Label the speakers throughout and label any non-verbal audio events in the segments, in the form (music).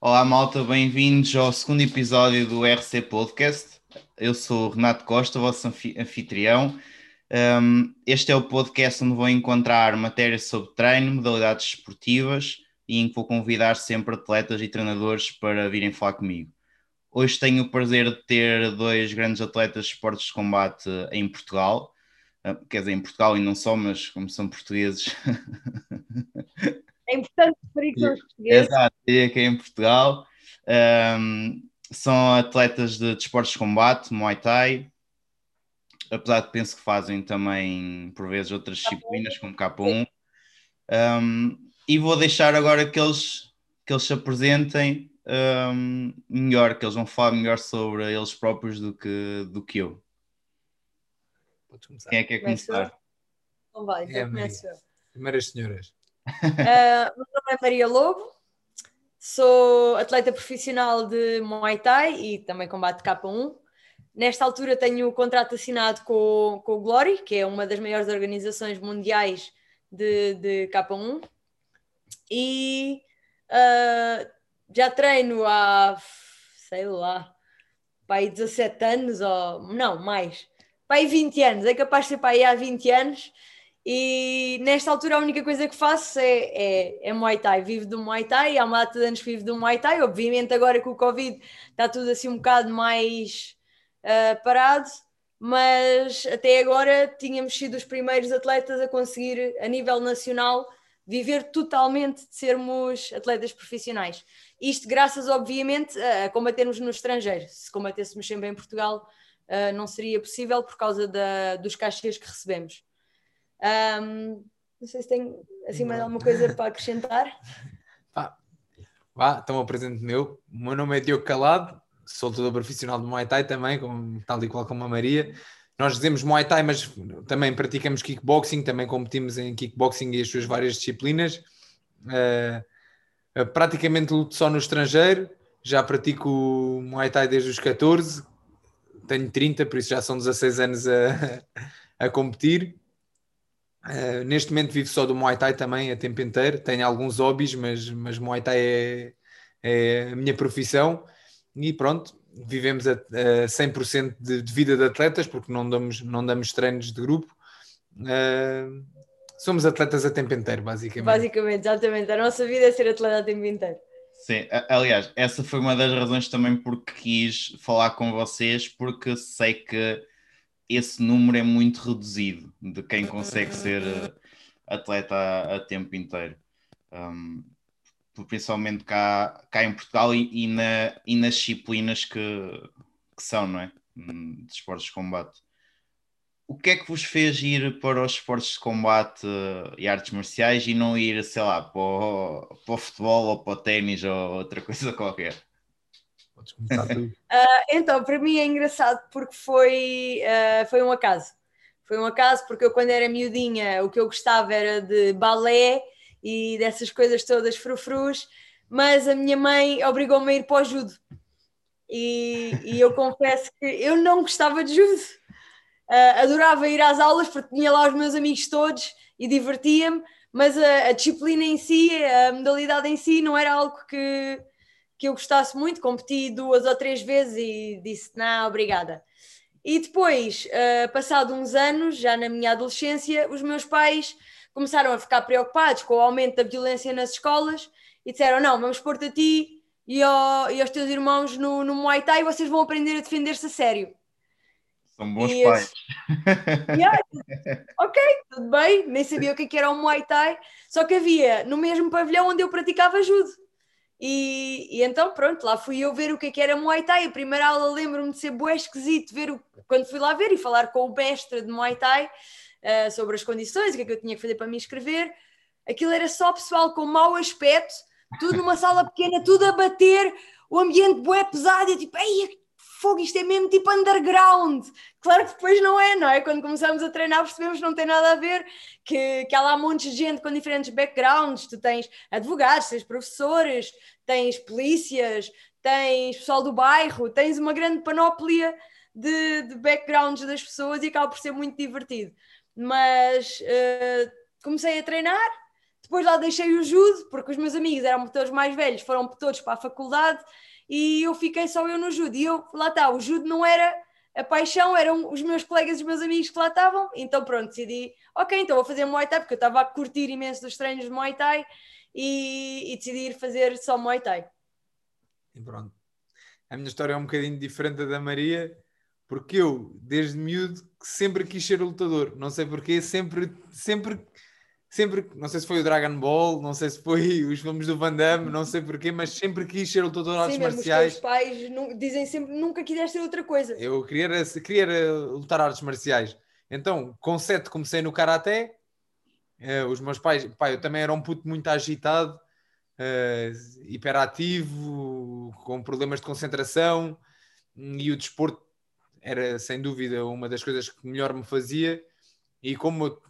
Speaker 1: Olá, malta, bem-vindos ao segundo episódio do RC Podcast. Eu sou Renato Costa, vosso anfitrião. Um, este é o podcast onde vou encontrar matérias sobre treino, modalidades esportivas e em que vou convidar sempre atletas e treinadores para virem falar comigo. Hoje tenho o prazer de ter dois grandes atletas de esportes de combate em Portugal. Ah, quer dizer, em Portugal e não só, mas como são portugueses. (laughs)
Speaker 2: É importante referir que são os portugueses.
Speaker 1: Exato, é que é em Portugal. Um, são atletas de desportos de, de combate, Muay Thai, apesar de penso que fazem também, por vezes, outras disciplinas, como K1. Um, e vou deixar agora que eles, que eles se apresentem um, melhor, que eles vão falar melhor sobre eles próprios do que, do que eu. Quem é que quer começar?
Speaker 2: Então vai, então é, começo eu.
Speaker 3: Primeiras senhoras. (laughs)
Speaker 2: Uh, meu nome é Maria Lobo, sou atleta profissional de Muay Thai e também combate K1. Nesta altura tenho o contrato assinado com, com o Glory, que é uma das maiores organizações mundiais de, de K1. E uh, já treino há, sei lá, pai 17 anos, ou não, mais, pai 20 anos, é capaz de ser pai há 20 anos e nesta altura a única coisa que faço é, é, é Muay Thai. Vivo do Muay Thai, há uma data de anos que vivo do Muay Thai. Obviamente agora com o Covid está tudo assim um bocado mais uh, parado, mas até agora tínhamos sido os primeiros atletas a conseguir a nível nacional viver totalmente de sermos atletas profissionais. Isto graças, obviamente, a combatermos no estrangeiro. Se combatêssemos sempre em Portugal, uh, não seria possível por causa da, dos cachês que recebemos. Um, não sei se tem assim mais alguma coisa para acrescentar. (laughs)
Speaker 3: Vá, vá então apresento meu. O meu nome é Diogo Calado, sou lutador profissional de Muay Thai também, como, tal e qual como a Maria. Nós dizemos Muay Thai, mas também praticamos kickboxing, também competimos em kickboxing e as suas várias disciplinas. Uh, praticamente luto só no estrangeiro, já pratico Muay Thai desde os 14, tenho 30, por isso já são 16 anos a, (laughs) a competir. Uh, neste momento vivo só do Muay Thai também a tempo inteiro. Tenho alguns hobbies, mas, mas Muay Thai é, é a minha profissão. E pronto, vivemos a, a 100% de, de vida de atletas, porque não damos, não damos treinos de grupo. Uh, somos atletas a tempo inteiro, basicamente.
Speaker 2: Basicamente, exatamente. A nossa vida é ser atleta a tempo inteiro.
Speaker 1: Sim, aliás, essa foi uma das razões também porque quis falar com vocês, porque sei que esse número é muito reduzido de quem consegue ser eh, atleta a, a tempo inteiro. Um, principalmente cá, cá em Portugal e, e, na, e nas disciplinas que, que são, não é? Hum, de esportes de combate. O que é que vos fez ir para os esportes de combate e artes marciais e não ir, sei lá, para o, para o futebol ou para o ténis ou outra (laughs) coisa qualquer?
Speaker 3: Podes começar tu. uh, (laughs)
Speaker 2: então, para mim é engraçado porque foi, uh, foi um acaso. Foi um acaso porque eu, quando era miudinha, o que eu gostava era de balé e dessas coisas todas frufrus, mas a minha mãe obrigou-me a ir para o judo. E, e eu confesso que eu não gostava de judo. Uh, adorava ir às aulas porque tinha lá os meus amigos todos e divertia-me, mas a, a, disciplina em si, a modalidade em si, não era algo que, que eu gostasse muito, competi duas ou três vezes e disse, não, obrigada. E depois, uh, passado uns anos, já na minha adolescência, os meus pais começaram a ficar preocupados com o aumento da violência nas escolas e disseram, não, vamos pôr-te a ti e, ao, e aos teus irmãos no, no Muay Thai e vocês vão aprender a defender-se a sério.
Speaker 1: São bons e pais.
Speaker 2: Yeah, ok, tudo bem, nem sabia o que é era o Muay Thai, só que havia no mesmo pavilhão onde eu praticava judo. E, e, então, pronto, lá fui eu ver o que, é que era Muay Thai. A primeira aula lembro-me de ser bué esquisito ver o, quando fui lá ver e falar com o mestre de Muay Thai uh, sobre as condições, o que é que eu tinha que fazer para me inscrever. Aquilo era só pessoal com mau aspecto, tudo numa sala pequena, tudo a bater, o ambiente bué pesado. E eu tipo, ei, fogo, isto é mesmo tipo underground. Claro que depois não é, não é? Quando começamos a treinar percebemos que não tem nada a ver, que, que há lá montes de gente com diferentes backgrounds, tu tens advogados, tens professores, tens polícias, tens pessoal do bairro, tens uma grande panóplia de, de backgrounds das pessoas e acaba por ser muito divertido. Mas uh, comecei a treinar, Depois lá deixei o judo, porque os meus amigos eram todos mais velhos, foram todos para a faculdade e eu fiquei só eu no judo. E eu, lá está, o judo não era a paixão, eram os meus colegas e os meus amigos que lá estavam. Então pronto, decidi, ok, então vou fazer Muay Thai, porque eu estava a curtir imenso dos treinos de Muay Thai e, e decidi ir fazer só Muay Thai.
Speaker 3: E pronto. A minha história é um bocadinho diferente da Maria, porque eu, desde miúdo, sempre quis ser lutador. Não sei porquê, sempre, sempre sempre, não sei se foi o Dragon Ball, não sei se foi (laughs) os filmes do Van Damme, não sei porquê, mas sempre quis ser lutador de artes
Speaker 2: Sim,
Speaker 3: marciais.
Speaker 2: Os pais dizem sempre nunca quiseste ser outra coisa.
Speaker 3: Eu queria, queria lutar artes marciais. Então, com sete comecei no Karaté. Uh, os meus pais, pai, eu também era um puto muito agitado, uh, hiperativo, com problemas de concentração, e o desporto era sem dúvida uma das coisas que melhor me fazia. E como eu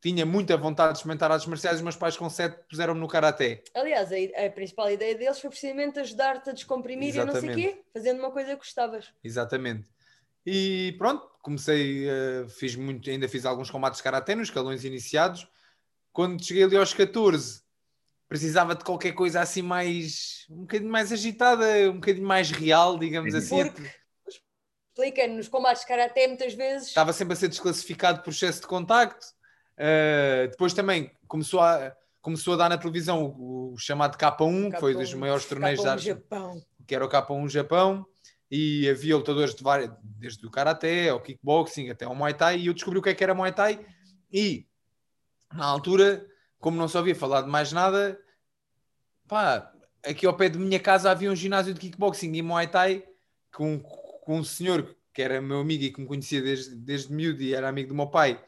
Speaker 3: tinha muita vontade de experimentar artes marciais, os meus pais com 7 puseram-me no karaté.
Speaker 2: Aliás, a, a, principal ideia deles foi precisamente ajudar-te a descomprimir Exatamente. e não sei o quê, fazendo uma coisa que gostavas.
Speaker 3: Exatamente. E pronto, comecei, uh, fiz muito, ainda fiz alguns combates de karaté nos escalões iniciados. Quando cheguei ali aos 14, precisava de qualquer coisa assim mais, um bocadinho mais agitada, um bocadinho mais real, digamos assim.
Speaker 2: Porque, explica, nos combates de karaté muitas vezes...
Speaker 3: Estava sempre a ser desclassificado por excesso de contacto Uh, depois também começou a, começou a dar na televisão o, o chamado K1, K1, que foi dos maiores torneios
Speaker 2: da Japão.
Speaker 3: que era o K1 Japão, e havia lutadores de vários, desde o Karaté ao Kickboxing até ao Muay Thai, e eu descobri o que é que era Muay Thai, e na altura, como não se ouvia falar de mais nada, pá, aqui ao pé de minha casa havia um ginásio de Kickboxing e Muay Thai com, com um senhor que era meu amigo e que me conhecia desde, desde miúdo e era amigo do meu pai,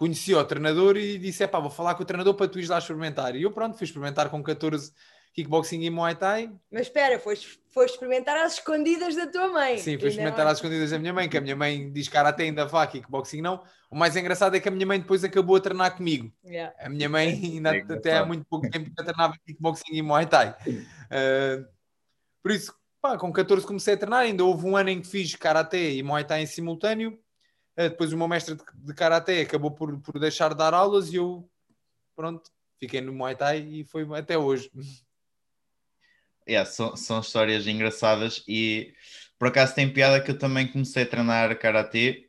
Speaker 3: conheci o treinador e disse: é pá, vou falar com o treinador para tu ires lá experimentar. E eu, pronto, fui experimentar com 14 kickboxing e muay thai.
Speaker 2: Mas espera, foste, foste experimentar às escondidas da tua mãe.
Speaker 3: Sim, fui experimentar às escondidas da minha mãe, que a minha mãe diz que até ainda vá, kickboxing não. O mais engraçado é que a minha mãe depois acabou a treinar comigo. Yeah. A minha mãe ainda é até há muito pouco tempo que treinava kickboxing e muay thai. Uh, por isso, pá, com 14 comecei a treinar, ainda houve um ano em que fiz karaté e muay thai em simultâneo. Eh, depois o meu mestre de, de acabou por, por deixar de dar aulas e eu, pronto, fiquei no Muay Thai e foi até hoje.
Speaker 1: Yeah, são, são histórias engraçadas e por acaso tem piada que eu também comecei a treinar Karatê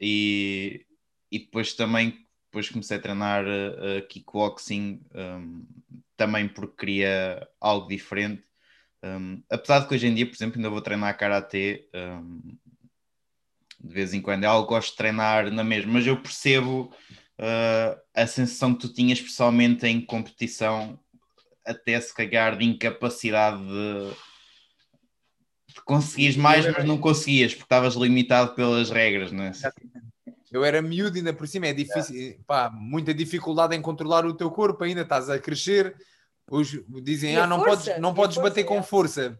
Speaker 1: e, e depois também depois comecei a treinar uh, kickboxing um, também porque queria algo diferente. Um, apesar de que hoje em dia, por exemplo, ainda vou treinar Karatê um, de vez em quando. É algo que gosto de treinar na mesma, mas eu percebo uh, a sensação que tu tinhas, pessoalmente em competição, até se calhar de incapacidade de, de conseguires mais, mas não conseguias, porque estavas limitado pelas regras, não é?
Speaker 3: Eu era miúdo, ainda por cima, é difícil, pá, muita dificuldade em controlar o teu corpo, ainda estás a crescer. Os, dizem, ah, não força, podes, não podes força, bater é. com força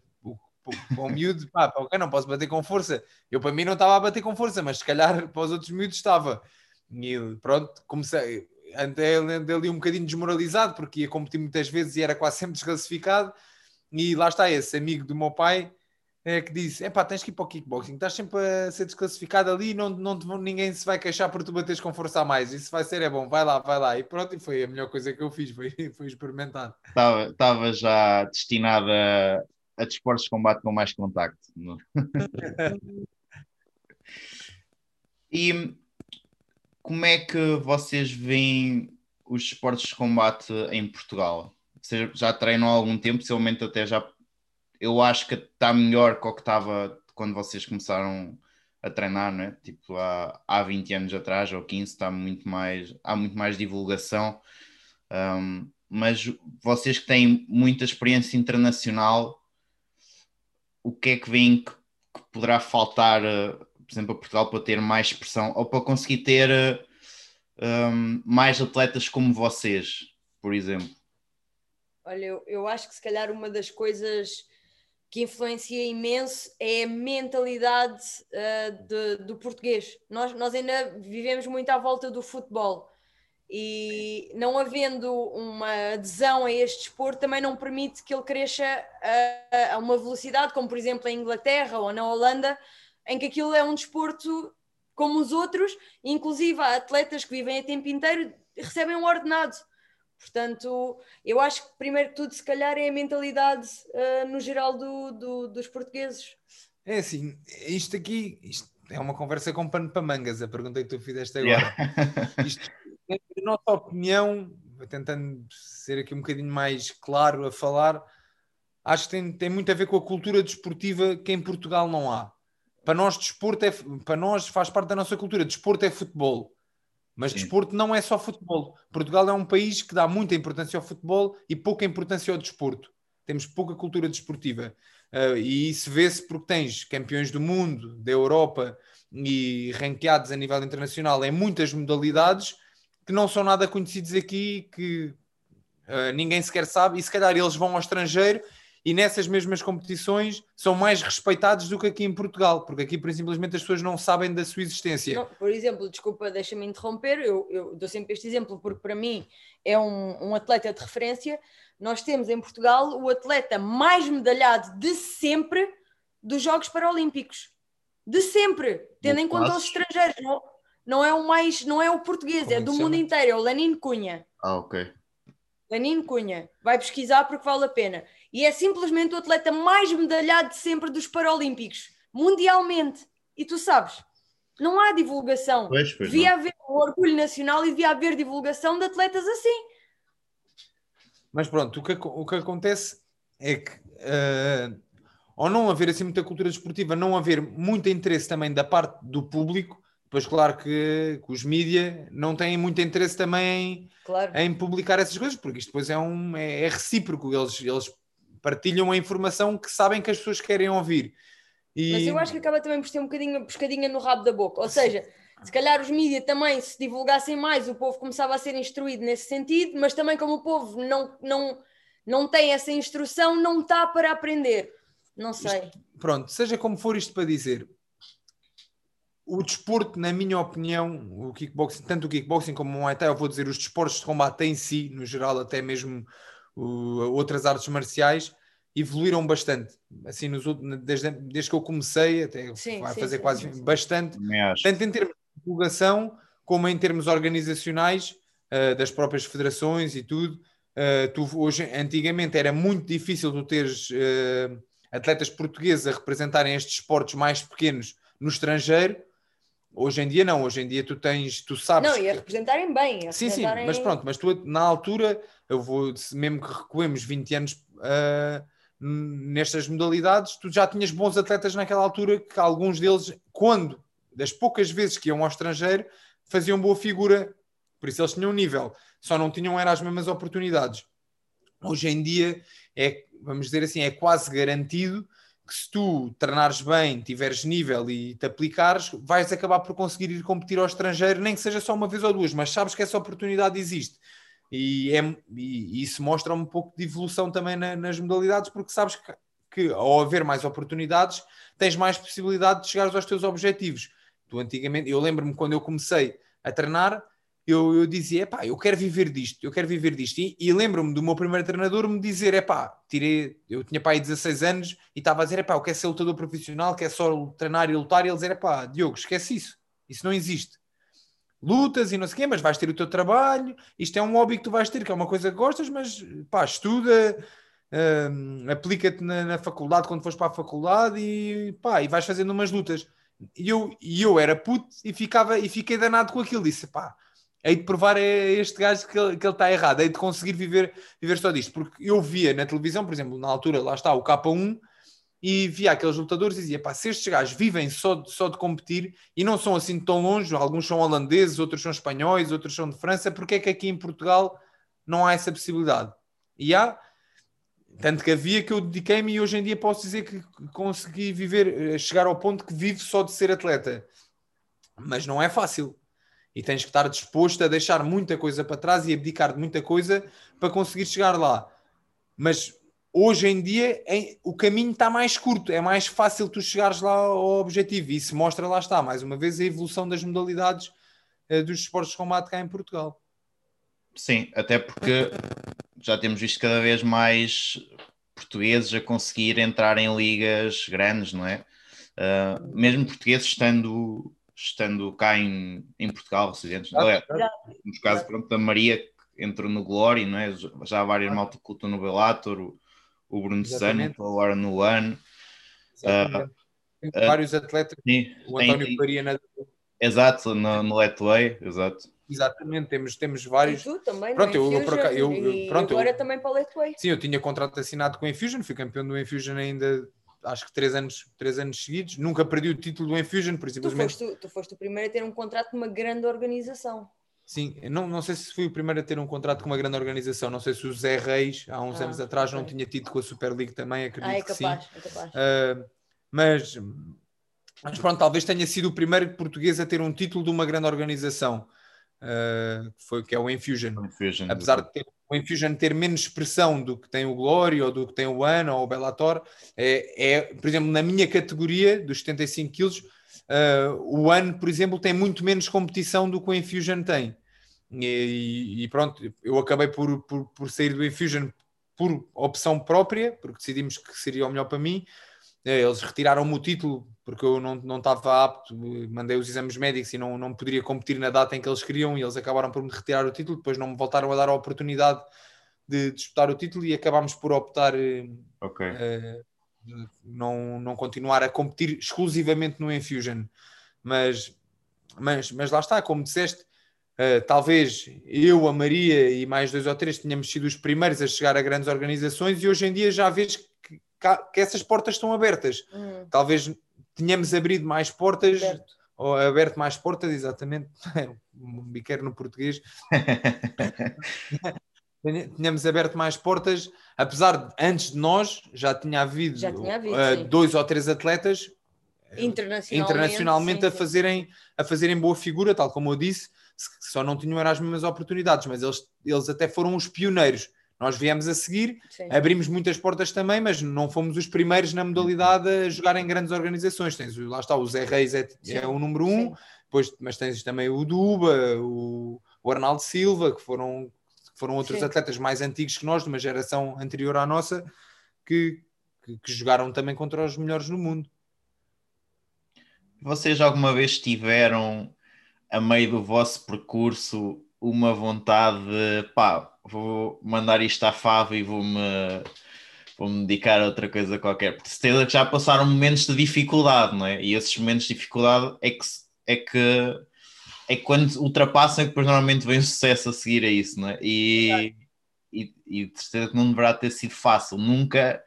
Speaker 3: com o miúdo, pá, ok, não posso bater com força. Eu para mim não estava a bater com força, mas se calhar para os outros miúdos estava. E pronto, comecei, até ali um bocadinho desmoralizado, porque ia competir muitas vezes e era quase sempre desclassificado. E lá está esse amigo do meu pai é, que disse: é pá, tens que ir para o kickboxing, estás sempre a ser desclassificado ali, não, não ninguém se vai queixar por tu bateres com força a mais. Isso vai ser, é bom, vai lá, vai lá. E pronto, e foi a melhor coisa que eu fiz, foi, (laughs) foi experimentar.
Speaker 1: Estava já destinada a desportos de combate com mais contacto. (laughs) e como é que vocês veem os esportes de combate em Portugal? Vocês já treinam há algum tempo, possivelmente até já. Eu acho que está melhor que o que estava quando vocês começaram a treinar, não é? Tipo, há, há 20 anos atrás ou 15, está muito mais, há muito mais divulgação. Um, mas vocês que têm muita experiência internacional, o que é que vem que, que poderá faltar, uh, por exemplo, a Portugal para ter mais expressão ou para conseguir ter eh, um, mais atletas como vocês, por exemplo?
Speaker 2: Olha, eu, eu acho que se calhar uma das coisas que influencia imenso é a mentalidade uh, de, do português. Nós, nós ainda vivemos muito à volta do futebol e não havendo uma adesão a este desporto também não permite que ele cresça a, a, uma velocidade, como por exemplo em Inglaterra ou na Holanda, em que aquilo é um desporto como os outros, inclusive há atletas que vivem a tempo inteiro recebem um ordenado. Portanto, eu acho que primeiro que tudo, se calhar, é a mentalidade uh, no geral do, do, dos portugueses.
Speaker 3: É assim, isto aqui isto é uma conversa com pano para mangas, a pergunta que tu fizeste agora. Yeah. (laughs) isto, na nossa opinião, tentando ser aqui um bocadinho mais claro a falar, acho que tem, tem muito a ver com a cultura desportiva que em Portugal não há. Para nós, desporto é, para nós faz parte da nossa cultura. Desporto é futebol. Mas Sim. desporto não é só futebol. Portugal é um país que dá muita importância ao futebol e pouca importância ao desporto. Temos pouca cultura desportiva. Uh, e isso vê-se porque tens campeões do mundo, da Europa e ranqueados a nível internacional em muitas modalidades que não são nada conhecidos aqui, que uh, ninguém sequer sabe, e se calhar eles vão ao estrangeiro e nessas mesmas competições são mais respeitados do que aqui em Portugal, porque aqui simplesmente as pessoas não sabem da sua existência. Não,
Speaker 2: por exemplo, desculpa, deixa-me interromper, eu, eu, dou sempre este exemplo porque para mim é um, um atleta de referência. Nós temos em Portugal o atleta mais medalhado de sempre dos Jogos Paralímpicos. De sempre, tendo em conta os estrangeiros. Não, não é o mais, não é o português, Como é do mundo inteiro, é o Lenin Cunha.
Speaker 1: Ah, ok.
Speaker 2: Lenin Cunha. Vai pesquisar porque vale a pena e é simplesmente o atleta mais medalhado de sempre dos Paralímpicos, mundialmente. E tu sabes, não há divulgação. Pois, pois devia não. haver um orgulho nacional e devia haver divulgação de atletas assim.
Speaker 3: Mas pronto, o que, o que acontece é que, uh, ao não haver assim muita cultura desportiva, não haver muito interesse também da parte do público, Pois claro que, que os mídia não têm muito interesse também em, claro. em, publicar essas coisas, porque isto depois é, um, é, é recíproco, eles, eles partilham a informação que sabem que as pessoas querem ouvir.
Speaker 2: E... Mas eu acho que acaba também por ter um bocadinho pescadinha no rabo da boca. Ou seja, se calhar os mídias também, se divulgassem mais, o povo começava a ser instruído nesse sentido, mas também como o povo não, não, não tem essa instrução, não está para aprender. Não sei.
Speaker 3: Isto, pronto, seja como for isto para dizer, o desporto, na minha opinião, o kickboxing, tanto o kickboxing como o Muay Thai, eu vou dizer os desportos de combate em si, no geral, até mesmo outras artes marciais evoluíram bastante. Assim, nos, desde, desde que eu comecei, até sim, vai sim, fazer sim, quase bastante, tanto em termos de divulgação como em termos organizacionais uh, das próprias federações e tudo. Uh, tu, hoje, antigamente era muito difícil tu teres uh, atletas portugueses a representarem estes esportes mais pequenos no estrangeiro. Hoje em dia não, hoje em dia tu tens, tu sabes.
Speaker 2: Não, e a representarem bem.
Speaker 3: A sim, representarem... sim, mas pronto, mas tu na altura eu vou, mesmo que recuemos 20 anos uh, nestas modalidades, tu já tinhas bons atletas naquela altura que alguns deles, quando, das poucas vezes que iam ao estrangeiro, faziam boa figura, por isso eles tinham um nível, só não tinham era as mesmas oportunidades. Hoje em dia é, vamos dizer assim, é quase garantido que se tu treinares bem, tiveres nível e te aplicares, vais acabar por conseguir ir competir ao estrangeiro, nem que seja só uma vez ou duas, mas sabes que essa oportunidade existe. E, é, e, isso mostra um pouco de evolução também na, nas modalidades, porque sabes que, que, ao haver mais oportunidades, tens mais possibilidade de chegar aos teus objetivos. Tu antigamente, eu lembro-me quando eu comecei a treinar, eu, eu dizia, pá, eu quero viver disto, eu quero viver disto. E, e lembro-me do meu primeiro treinador me dizer, é pá, tirei, eu tinha pá aí 16 anos e estava a dizer, é pá, eu quero ser lutador profissional, quero só treinar e lutar. E ele dizer, é pá, Diogo, esquece isso, isso não existe lutas e não sei o quê, mas vais ter o teu trabalho, isto é um hobby que tu vais ter, que é uma coisa que gostas, mas pá, estuda, hum, aplica-te na, na, faculdade quando fores para a faculdade e pá, e vais fazendo umas lutas. E eu, e eu era puto e, ficava, e fiquei danado com aquilo, disse pá, hei de provar a este gajo que ele, que ele está errado, hei de conseguir viver, viver só disto, porque eu via na televisão, por exemplo, na altura, lá está o K1, e via aqueles lutadores e dizia: pá, se estes gajos vivem só de, só de competir e não são assim tão longe, alguns são holandeses, outros são espanhóis, outros são de França, porque é que aqui em Portugal não há essa possibilidade? E há, tanto que havia que eu dediquei-me e hoje em dia posso dizer que consegui viver, eh, chegar ao ponto que vivo só de ser atleta. Mas não é fácil. E tens que estar disposto a deixar muita coisa para trás e abdicar de muita coisa para conseguir chegar lá. Mas hoje em dia em, o caminho está mais curto, é mais fácil tu chegares lá ao objetivo. E isso mostra, lá está, mais uma vez, a evolução das modalidades uh, dos esportes de combate cá em Portugal.
Speaker 1: Sim, até porque já temos visto cada vez mais portugueses a conseguir entrar em ligas grandes, não é? Uh, mesmo portugueses estando, estando cá em, em Portugal, residentes, não é? Nos casos pronto, da Maria, entrou no Glory, não é? Já há várias malta que lutou no Bellator, o, o Bruno Sano, agora no One.
Speaker 3: Uh, vários atletas,
Speaker 1: sim,
Speaker 3: o António tem, Faria na...
Speaker 1: Exato, no, no Letway, exato.
Speaker 3: Exatamente, temos, temos vários.
Speaker 2: E tu também,
Speaker 3: pronto, eu,
Speaker 2: eu,
Speaker 3: eu, eu, pronto,
Speaker 2: agora
Speaker 3: eu,
Speaker 2: também para o Letway.
Speaker 3: Sim, eu tinha contrato assinado com o Infusion, fui campeão do Infusion ainda acho que três anos, três anos seguidos, nunca perdi o título do Infusion, por simplesmente...
Speaker 2: Tu foste, tu foste o primeiro a ter um contrato de uma grande organização.
Speaker 3: Sim, não, não sei se fui o primeiro a ter um contrato com uma grande organização, não sei se o Zé Reis, há uns ah, anos atrás, okay. não tinha tido com a Super League também, acredito ah, é
Speaker 2: capaz,
Speaker 3: que
Speaker 2: sim. É capaz.
Speaker 3: Uh, mas, mas pronto, talvez tenha sido o primeiro português a ter um título de uma grande organização, uh, foi, que é o Infusion.
Speaker 1: Infusion
Speaker 3: Apesar de ter, o Infusion ter menos expressão do que tem o Glory, ou do que tem o Ana, ou o Bellator, é, é, por exemplo, na minha categoria, dos 75 quilos, Uh, o One, por exemplo, tem muito menos competição do que o Infusion tem. E, e pronto, eu acabei por, por, por, sair do Infusion por opção própria, porque decidimos que seria o melhor para mim. Eh, eles retiraram-me o título porque eu não, não estava apto, mandei os exames médicos e não, não poderia competir na data em que eles queriam, e eles acabaram por me retirar o título. Depois não me voltaram a dar a oportunidade de disputar o título e acabámos por optar. Eh,
Speaker 1: okay.
Speaker 3: Uh, não, não continuar a competir exclusivamente no Infusion. Mas, mas, mas lá está, como disseste, uh, talvez eu, a Maria e mais dois ou três tenhamos sido os primeiros a chegar a grandes organizações e hoje em dia já vês que, que essas portas estão abertas. Hum. Talvez tenhamos abrido mais portas. Aberto. Ou aberto mais portas, exatamente, (laughs) um biqueiro no português, (laughs) tínhamos aberto mais portas, apesar de antes de nós já tinha havido,
Speaker 2: já tinha havido
Speaker 3: uh, dois ou três atletas
Speaker 2: eh, internacionalmente,
Speaker 3: internacionalmente
Speaker 2: sim,
Speaker 3: a, fazerem, a fazerem boa figura, tal como eu disse, só não tinham as mesmas oportunidades, mas eles, eles até foram os pioneiros. Nós viemos a seguir, sim. abrimos muitas portas também, mas não fomos os primeiros na modalidade a jogar em grandes organizações. Tens, lá está, o Zé Reis é, é o número um, depois, mas tens também o Duba, o, o Arnaldo Silva, que foram foram outros Sim. atletas mais antigos que nós, de uma geração anterior à nossa, que, que, que jogaram também contra os melhores no mundo.
Speaker 1: Vocês alguma vez tiveram, a meio do vosso percurso, uma vontade de pá, vou mandar isto à fava e vou-me vou-me dedicar a outra coisa qualquer, porque certeza que já passaram momentos de dificuldade, não é? E esses momentos de dificuldade é que, é que é quando ultrapassam que depois normalmente vem o sucesso a seguir a isso, não é? E, e, e de certeza que não deverá ter sido fácil, nunca,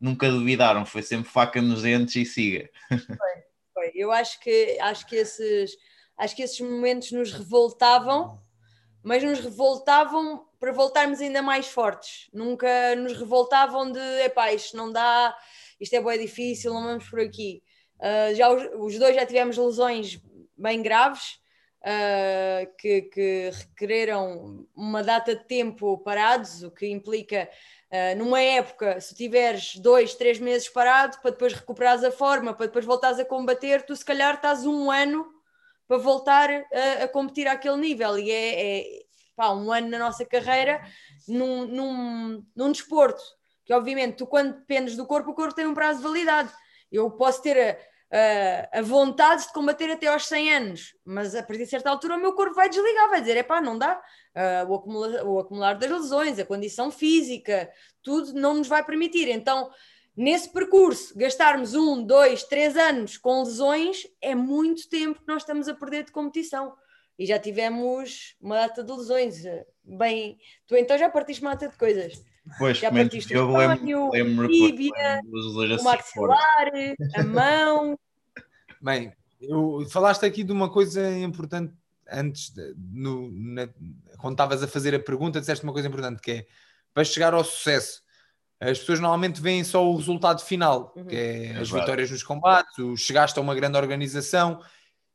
Speaker 1: nunca duvidaram, foi sempre faca nos dentes e siga.
Speaker 2: Foi, foi. Eu acho que, acho, que esses, acho que esses momentos nos revoltavam, mas nos revoltavam para voltarmos ainda mais fortes, nunca nos revoltavam de epá, isto não dá, isto é bem difícil, não vamos por aqui. Uh, já os, os dois já tivemos lesões bem graves, uh, que, que, requereram uma data de tempo parados, o que implica, uh, numa época, se tiveres dois, três meses parado, para depois recuperares a forma, para depois voltares a combater, tu se calhar estás um ano para voltar a, a competir àquele nível, e é, é pá, um ano na nossa carreira num, num, num desporto, que obviamente tu quando dependes do corpo, o corpo tem um prazo de validade. Eu posso ter a, a vontade de combater até aos 100 anos, mas a partir de certa altura o meu corpo vai desligar, vai dizer: é pá, não dá. Uh, o, acumular, o acumular das lesões, a condição física, tudo não nos vai permitir. Então, nesse percurso, gastarmos um, dois, três anos com lesões é muito tempo que nós estamos a perder de competição. E já tivemos uma data de lesões. Bem, tu então já partiste uma data de coisas.
Speaker 1: Pois, já partiste eu o lembro, lembro,
Speaker 2: tíbia, o maxilar, a mão. (laughs)
Speaker 3: Bem, eu, falaste aqui de uma coisa importante antes, de, no, na, quando estavas a fazer a pergunta, disseste uma coisa importante que é para chegar ao sucesso. As pessoas normalmente veem só o resultado final, uhum. que é, é as vitórias nos combates, o chegaste a uma grande organização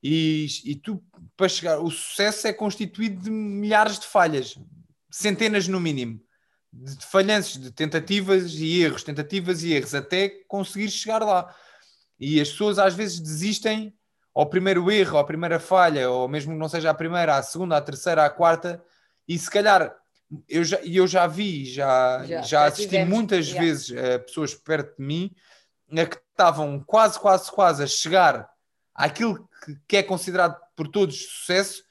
Speaker 3: e, e tu, para chegar, o sucesso é constituído de milhares de falhas, centenas no mínimo de falhanços, de tentativas e erros, tentativas e erros, até conseguir chegar lá. E as pessoas às vezes desistem ao primeiro erro, à primeira falha, ou mesmo que não seja a primeira, à segunda, à terceira, à quarta, e se calhar eu já, eu já vi, já, já, já assisti tivemos, muitas vezes a pessoas perto de mim a que estavam quase, quase, quase a chegar àquilo que, que é considerado por todos sucesso,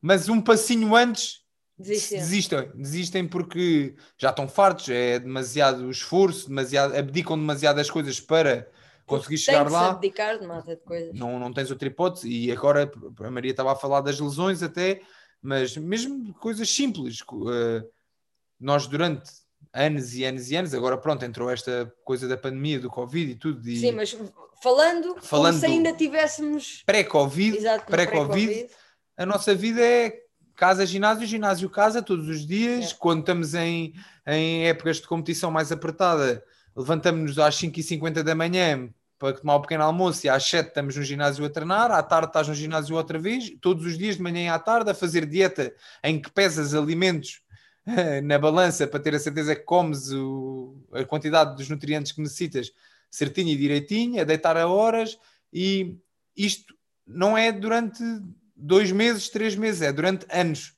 Speaker 3: mas um passinho antes
Speaker 2: Desistir.
Speaker 3: desistem, desistem porque já estão fartos, é demasiado esforço, demasiado, abdicam demasiadas coisas para conseguir chegar
Speaker 2: Tem
Speaker 3: lá.
Speaker 2: abdicar de mata de coisas.
Speaker 3: Não, não tens outra hipótese. E agora a Maria estava a falar das lesões até, mas mesmo coisas simples. eh, nós durante anos e anos e anos, agora pronto, entrou esta coisa da pandemia, do Covid e tudo, e
Speaker 2: Sim, mas falando,
Speaker 3: Falando
Speaker 2: como se ainda tivéssemos.
Speaker 3: pré-Covid, pré-Covid,
Speaker 2: pré-Covid.
Speaker 3: a nossa vida é casa, ginásio, ginásio, casa, todos os dias.
Speaker 2: É.
Speaker 3: Quando estamos em, em épocas de competição mais apertada, levantamos-nos às 5h50 da manhã para tomar o pequeno almoço e às 7 estamos no ginásio a treinar, à tarde estás no ginásio outra vez, todos os dias de manhã e à tarde a fazer dieta em que pesas alimentos na balança para ter a certeza que comes o- a quantidade dos nutrientes que necessitas certinho e direitinho, a deitar a horas e isto não é durante dois meses, três meses, é durante anos.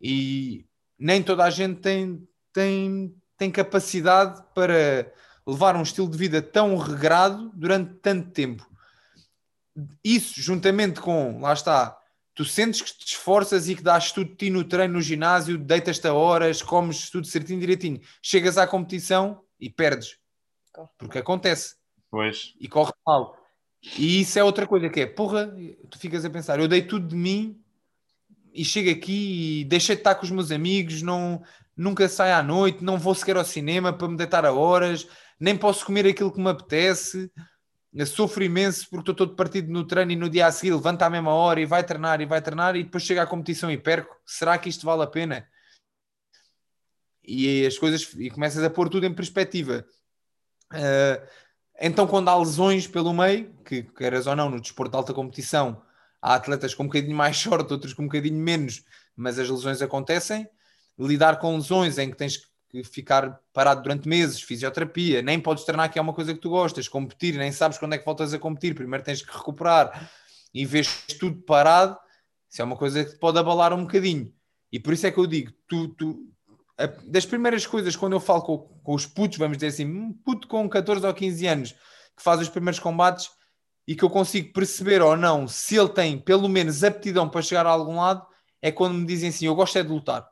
Speaker 3: E nem toda a gente tem, tem, tem capacidade para levar um estilo de vida tão regrado durante tanto tempo. Isso, juntamente com, lá está, tu sentes que te esforças e que dás tudo de ti no treino, no ginásio, deitas-te a horas, comes tudo certinho, direitinho. Chegas à competição e perdes. Porque acontece
Speaker 1: Pois.
Speaker 3: e corre mal. E isso é outra coisa que é, porra, tu ficas a pensar, eu dei tudo de mim e chego aqui e deixei de estar com os meus amigos, não, nunca saio à noite, não vou sequer ao cinema para me deitar a horas, nem posso comer aquilo que me apetece, sofro imenso porque estou todo partido no treino e no dia a seguir levanta à mesma hora e vai treinar e vai treinar e depois chega à competição e perco. Será que isto vale a pena? E as coisas, e começas a pôr tudo em perspectiva. Uh, então, quando há lesões pelo meio, que queres ou não, no desporto de alta competição, há atletas com um bocadinho mais (laughs) sorte, outros com um bocadinho menos, mas as lesões acontecem. Lidar com lesões em que tens que ficar parado durante meses, fisioterapia, nem podes treinar que é uma coisa que tu gostas, competir, nem sabes quando é que voltas a competir, primeiro tens que recuperar e vês tudo parado, isso é uma coisa que te pode abalar um bocadinho. E por isso é que eu digo, tu, tu a- das primeiras coisas, quando eu falo com, com os putos, vamos dizer assim, um puto com 14 ou 15 anos que faz os primeiros combates e que eu consigo perceber ou não se ele tem pelo menos aptidão para chegar a algum lado, é quando me dizem assim: Eu gosto é de lutar.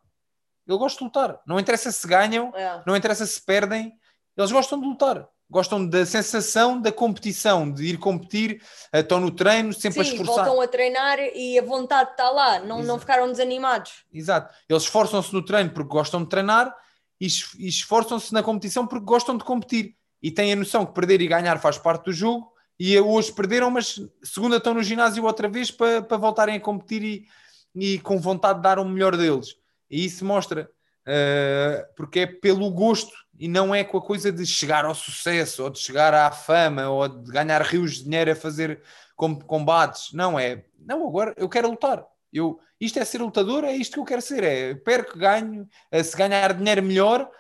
Speaker 3: Eu gosto de lutar. Não interessa se ganham,
Speaker 2: É.
Speaker 3: não interessa se perdem, eles gostam de lutar. Gostam da sensação da competição, de ir competir, eh, estão no treino, sempre a
Speaker 2: Sim,
Speaker 3: esforçar.
Speaker 2: voltam a treinar e a vontade está lá, não, não ficaram desanimados.
Speaker 3: Exato. Eles esforçam-se no treino porque gostam de treinar e es- e esforçam-se na competição porque gostam de competir. E têm a noção que perder e ganhar faz parte do jogo. E hoje perderam, mas segunda estão no ginásio outra vez para, para voltarem a competir e, e com vontade de dar o melhor deles. E isso mostra, eh, porque é pelo gosto e não é com a coisa de chegar ao sucesso ou de chegar à fama ou de ganhar rios de dinheiro a fazer com- combates. Não é, não, agora eu quero lutar. Eu, isto é ser lutador, é isto que eu quero ser. É perco, ganho, eh, se ganhar dinheiro melhor,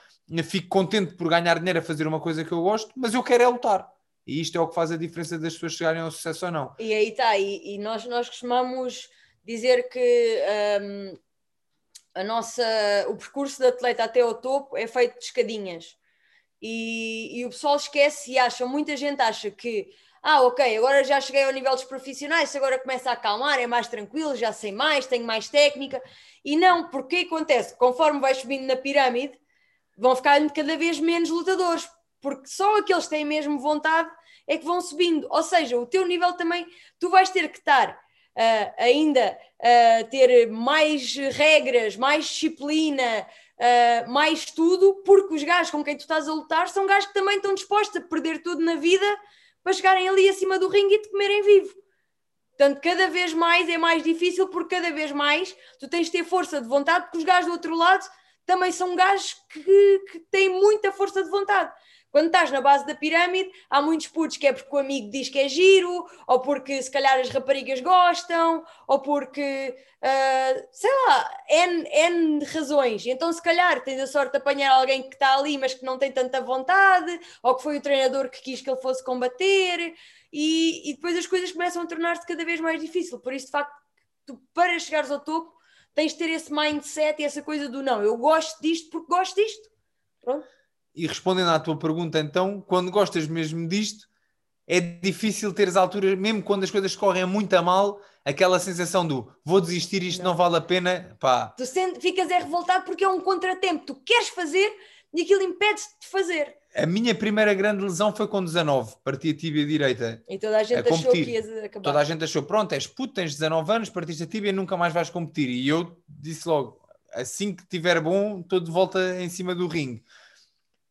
Speaker 3: fico contente por ganhar dinheiro a fazer uma coisa que eu gosto, mas eu quero é lutar. E isto é o que faz a diferença das pessoas chegarem ao sucesso ou não.
Speaker 2: E aí está, e, e nós, nós costumamos dizer que hum, a nossa, o percurso de atleta até ao topo é feito de escadinhas. E, e o pessoal esquece e acha, muita gente acha que, ah, ok, agora já cheguei ao nível dos profissionais, agora começa a acalmar, é mais tranquilo, já sei mais, tenho mais técnica. E não, porque acontece? Conforme vais subindo na pirâmide, vão ficando cada vez menos lutadores, porque só aqueles que têm mesmo vontade é que vão subindo. Ou seja, o teu nível também, tu vais ter que estar ah, ainda a ter mais regras, mais disciplina, ah, mais tudo, porque os gajos com quem tu estás a lutar são gajos que também estão dispostos a perder tudo na vida para chegarem ali acima do ringue e te comerem vivo. Portanto, cada vez mais é mais difícil, porque cada vez mais tu tens de ter força de vontade, porque os gajos do outro lado também são gajos que, que têm muita força de vontade. Quando estás na base da pirâmide, há muitos putos que é porque o amigo diz que é giro, ou porque se calhar as raparigas gostam, ou porque, ah, sei lá, N, N razões. Então, se calhar, tens a sorte de apanhar alguém que está ali, mas que não tem tanta vontade, ou que foi o treinador que quis que ele fosse combater, e, e depois as coisas começam a tornar-se cada vez mais difícil. Por isso, de facto, tu, para chegares ao topo, tens de ter esse mindset e essa coisa do não, eu gosto disto porque gosto disto. Pronto.
Speaker 3: E respondendo à tua pergunta, então, quando gostas mesmo disto, é difícil teres alturas, mesmo quando as coisas correm muito a mal, aquela sensação do vou desistir, isto não,
Speaker 2: Não.
Speaker 3: vale a pena, pá.
Speaker 2: Tu sente- ficas é revoltado porque é um contratempo. Tu queres fazer e aquilo impede-te de fazer.
Speaker 3: A minha primeira grande lesão foi com 19, parti a tíbia direita.
Speaker 2: E toda a gente
Speaker 3: A
Speaker 2: achou que ias acabar.
Speaker 3: Toda a gente achou, pronto, és puto, tens 19 anos, partiste a tíbia, nunca mais vais competir. E eu disse logo, assim que tiver bom, estou de volta em cima do ringue.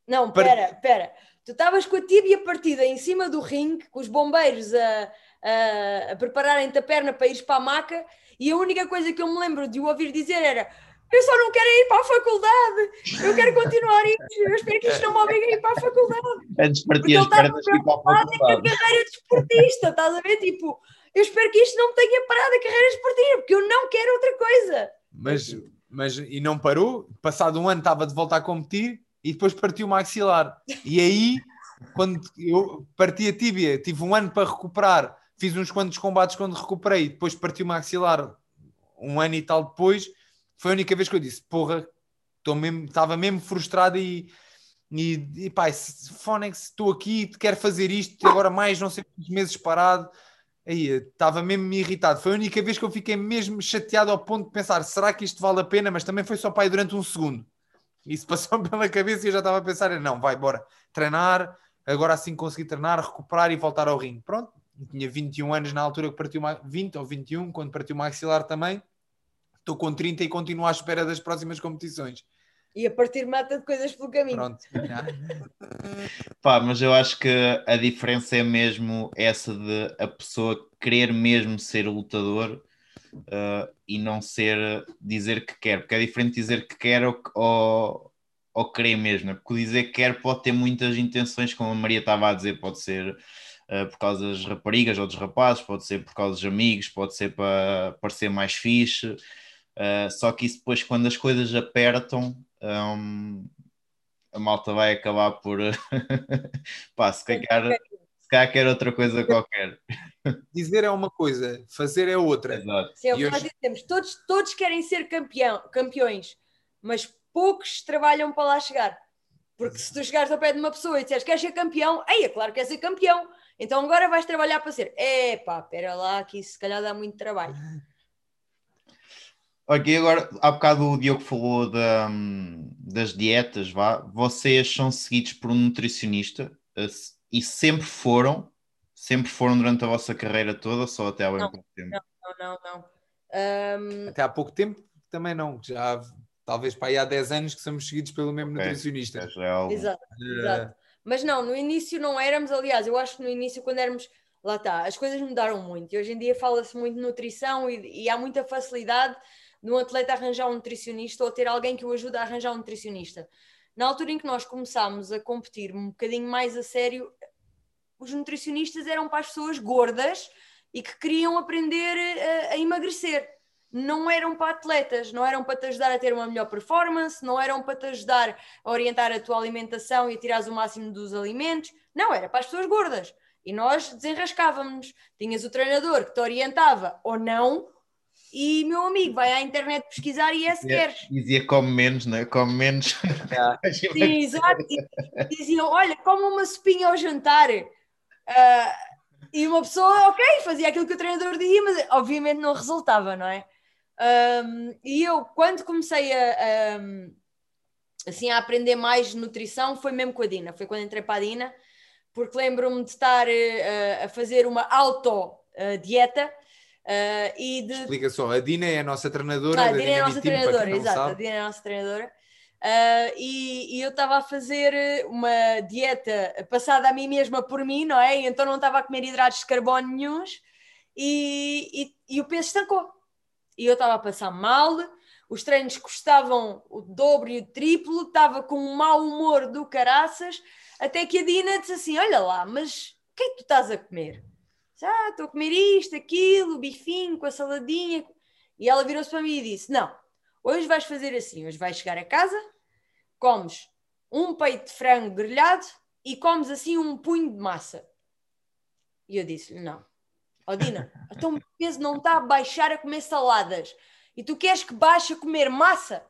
Speaker 2: Não,
Speaker 3: Par-
Speaker 2: pera, pera. Tu estavas com a tíbia partida em cima do ringue, com os bombeiros a, a, a prepararem-te a perna para ires para a maca, e a única coisa que eu me lembro de o ouvir dizer era: Eu só não quero ir para a faculdade, eu quero continuar isto, eu espero que isto não me obrigue a ir para a faculdade.
Speaker 1: Antes partia as pernas e ir para a
Speaker 2: é com a
Speaker 1: faculdade.
Speaker 2: carreira desportista, estás a ver? Tipo, eu espero que isto não me tenha parado a carreira desportiva, porque eu não quero outra coisa.
Speaker 3: Mas, mas e não parou, passado um ano estava de volta a competir e depois partiu o maxilar. E aí, quando eu parti a tíbia, tive um ano para recuperar, fiz uns quantos combates quando recuperei, depois partiu o maxilar um ano e tal depois, foi a única vez que eu disse, porra, mesmo, estava mesmo frustrado e, e, e pá, Fonex, estou aqui, quero fazer isto, agora mais não sei quantos meses parado. Aí, estava mesmo irritado. Foi a única vez que eu fiquei mesmo chateado ao ponto de pensar: será que isto vale a pena? Mas também foi só para aí durante um segundo. Isso passou (laughs) pela cabeça e eu já estava a pensar: não, vai, bora, treinar, agora assim conseguir treinar, recuperar e voltar ao ringue. Pronto, eu tinha 21 anos na altura que partiu, ma- 20 ou 21, quando partiu o maxilar também. Estou com 30 e continuo à espera das próximas competições.
Speaker 2: E a partir mata de coisas pelo caminho.
Speaker 3: Pronto. (laughs)
Speaker 1: Pá, mas eu acho que a diferença é mesmo essa de a pessoa querer mesmo ser lutador uh, e não ser dizer que quer, porque é diferente dizer que quer ou, ou, ou querer mesmo, né? porque dizer que quer pode ter muitas intenções, como a Maria estava a dizer, pode ser uh, por causa das raparigas ou dos rapazes, pode ser por causa dos amigos, pode ser para parecer mais fixe, uh, só que isso depois quando as coisas apertam. um, a malta vai acabar por (laughs) pá, se calhar, calhar quer outra coisa qualquer.
Speaker 3: Dizer é uma coisa, fazer é outra.
Speaker 1: Exato.
Speaker 2: Sim, é o que nós
Speaker 3: hoje-
Speaker 2: dizemos. Todos, todos querem ser campeão, campeões, mas poucos trabalham para lá chegar. Porque se tu chegares ao pé de uma pessoa e disseres queres ser campeão, aí é claro que quer ser campeão. Então agora vais trabalhar para ser. É pá, espera lá, que isso se calhar dá muito trabalho.
Speaker 1: Ok, agora há bocado o Diogo falou da, das dietas, vá. Vocês são seguidos por um nutricionista e sempre foram, sempre foram durante a vossa carreira toda, ou só até há bem
Speaker 2: Não,
Speaker 1: pouco tempo.
Speaker 2: Não, não, não. Ahm,
Speaker 3: Até há pouco tempo também não. Já talvez para aí há 10 anos que somos seguidos pelo mesmo
Speaker 1: Ok.
Speaker 3: nutricionista.
Speaker 1: É algo-
Speaker 2: exato.
Speaker 3: Eh,
Speaker 2: Exato. Mas não, no início não éramos, aliás, eu acho que no início, quando éramos, lá está, as coisas mudaram muito e hoje em dia fala-se muito de nutrição e, e há muita facilidade de um atleta arranjar um nutricionista ou ter alguém que o ajude a arranjar um nutricionista. Na altura em que nós começámos a competir um bocadinho mais a sério, os nutricionistas eram para as pessoas gordas e que queriam aprender a, a emagrecer. Não eram para atletas, não eram para te ajudar a ter uma melhor performance, não eram para te ajudar a orientar a tua alimentação e a tirares o máximo dos alimentos. Não, era para as pessoas gordas. E nós desenrascávamos. Tinhas o treinador que te orientava ou não, e meu amigo, vai à internet pesquisar e é se
Speaker 1: Dizia-
Speaker 2: queres.
Speaker 1: Dizia come menos, né? Come menos. (laughs)
Speaker 2: Sim, exato. Diziam: olha, come uma sopinha ao jantar. Ah, e uma pessoa, ok, fazia aquilo que o treinador dizia, mas obviamente não resultava, não é? Ahm, e eu, quando comecei a, ahm, assim, a aprender mais nutrição, foi mesmo com a Dina. Foi quando entrei para a Dina, porque lembro-me de estar eh, a fazer uma auto-dieta e de
Speaker 3: Explica só, a Dina é a nossa treinadora.
Speaker 2: ah, a Dina é a nossa treinadora, exato, a. Dina é a nossa treinadora. Ah, e, e eu estava a fazer uma dieta passada a mim mesma por mim, não é? E então não estava a comer hidratos de carbono nenhuns e, e, e o peso estancou. E eu estava a passar mal, os treinos custavam o dobro e o triplo, estava com um mau humor do caraças, até que a Dina disse assim: Olha lá, mas o que é que tu estás a comer? Ah, estou a comer isto, aquilo, o bifinho com a saladinha. E ela virou-se para mim e disse: Não, hoje vais fazer assim: hoje vais chegar a casa, comes um peito de frango grelhado e comes assim um punho de massa. E eu disse-lhe: Não, ó Dina, (laughs) então o peso não está a baixar a comer saladas e tu queres que baixe a comer massa?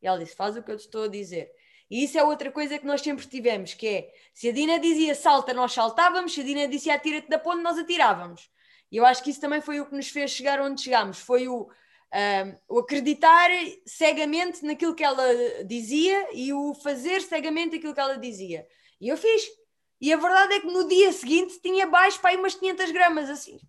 Speaker 2: E ela disse: Faz o que eu te estou a dizer. E isso é outra coisa que nós sempre tivemos, que é, se a Dina dizia salta, nós saltávamos, se a Dina dizia atira-te da ponte, nós atirávamos. E eu acho que isso também foi o que nos fez chegar onde chegámos. Foi o, um, o acreditar cegamente naquilo que ela dizia e o fazer cegamente aquilo que ela dizia. E eu fiz. E a verdade é que no dia seguinte tinha baixo para aí umas 500 gramas, assim.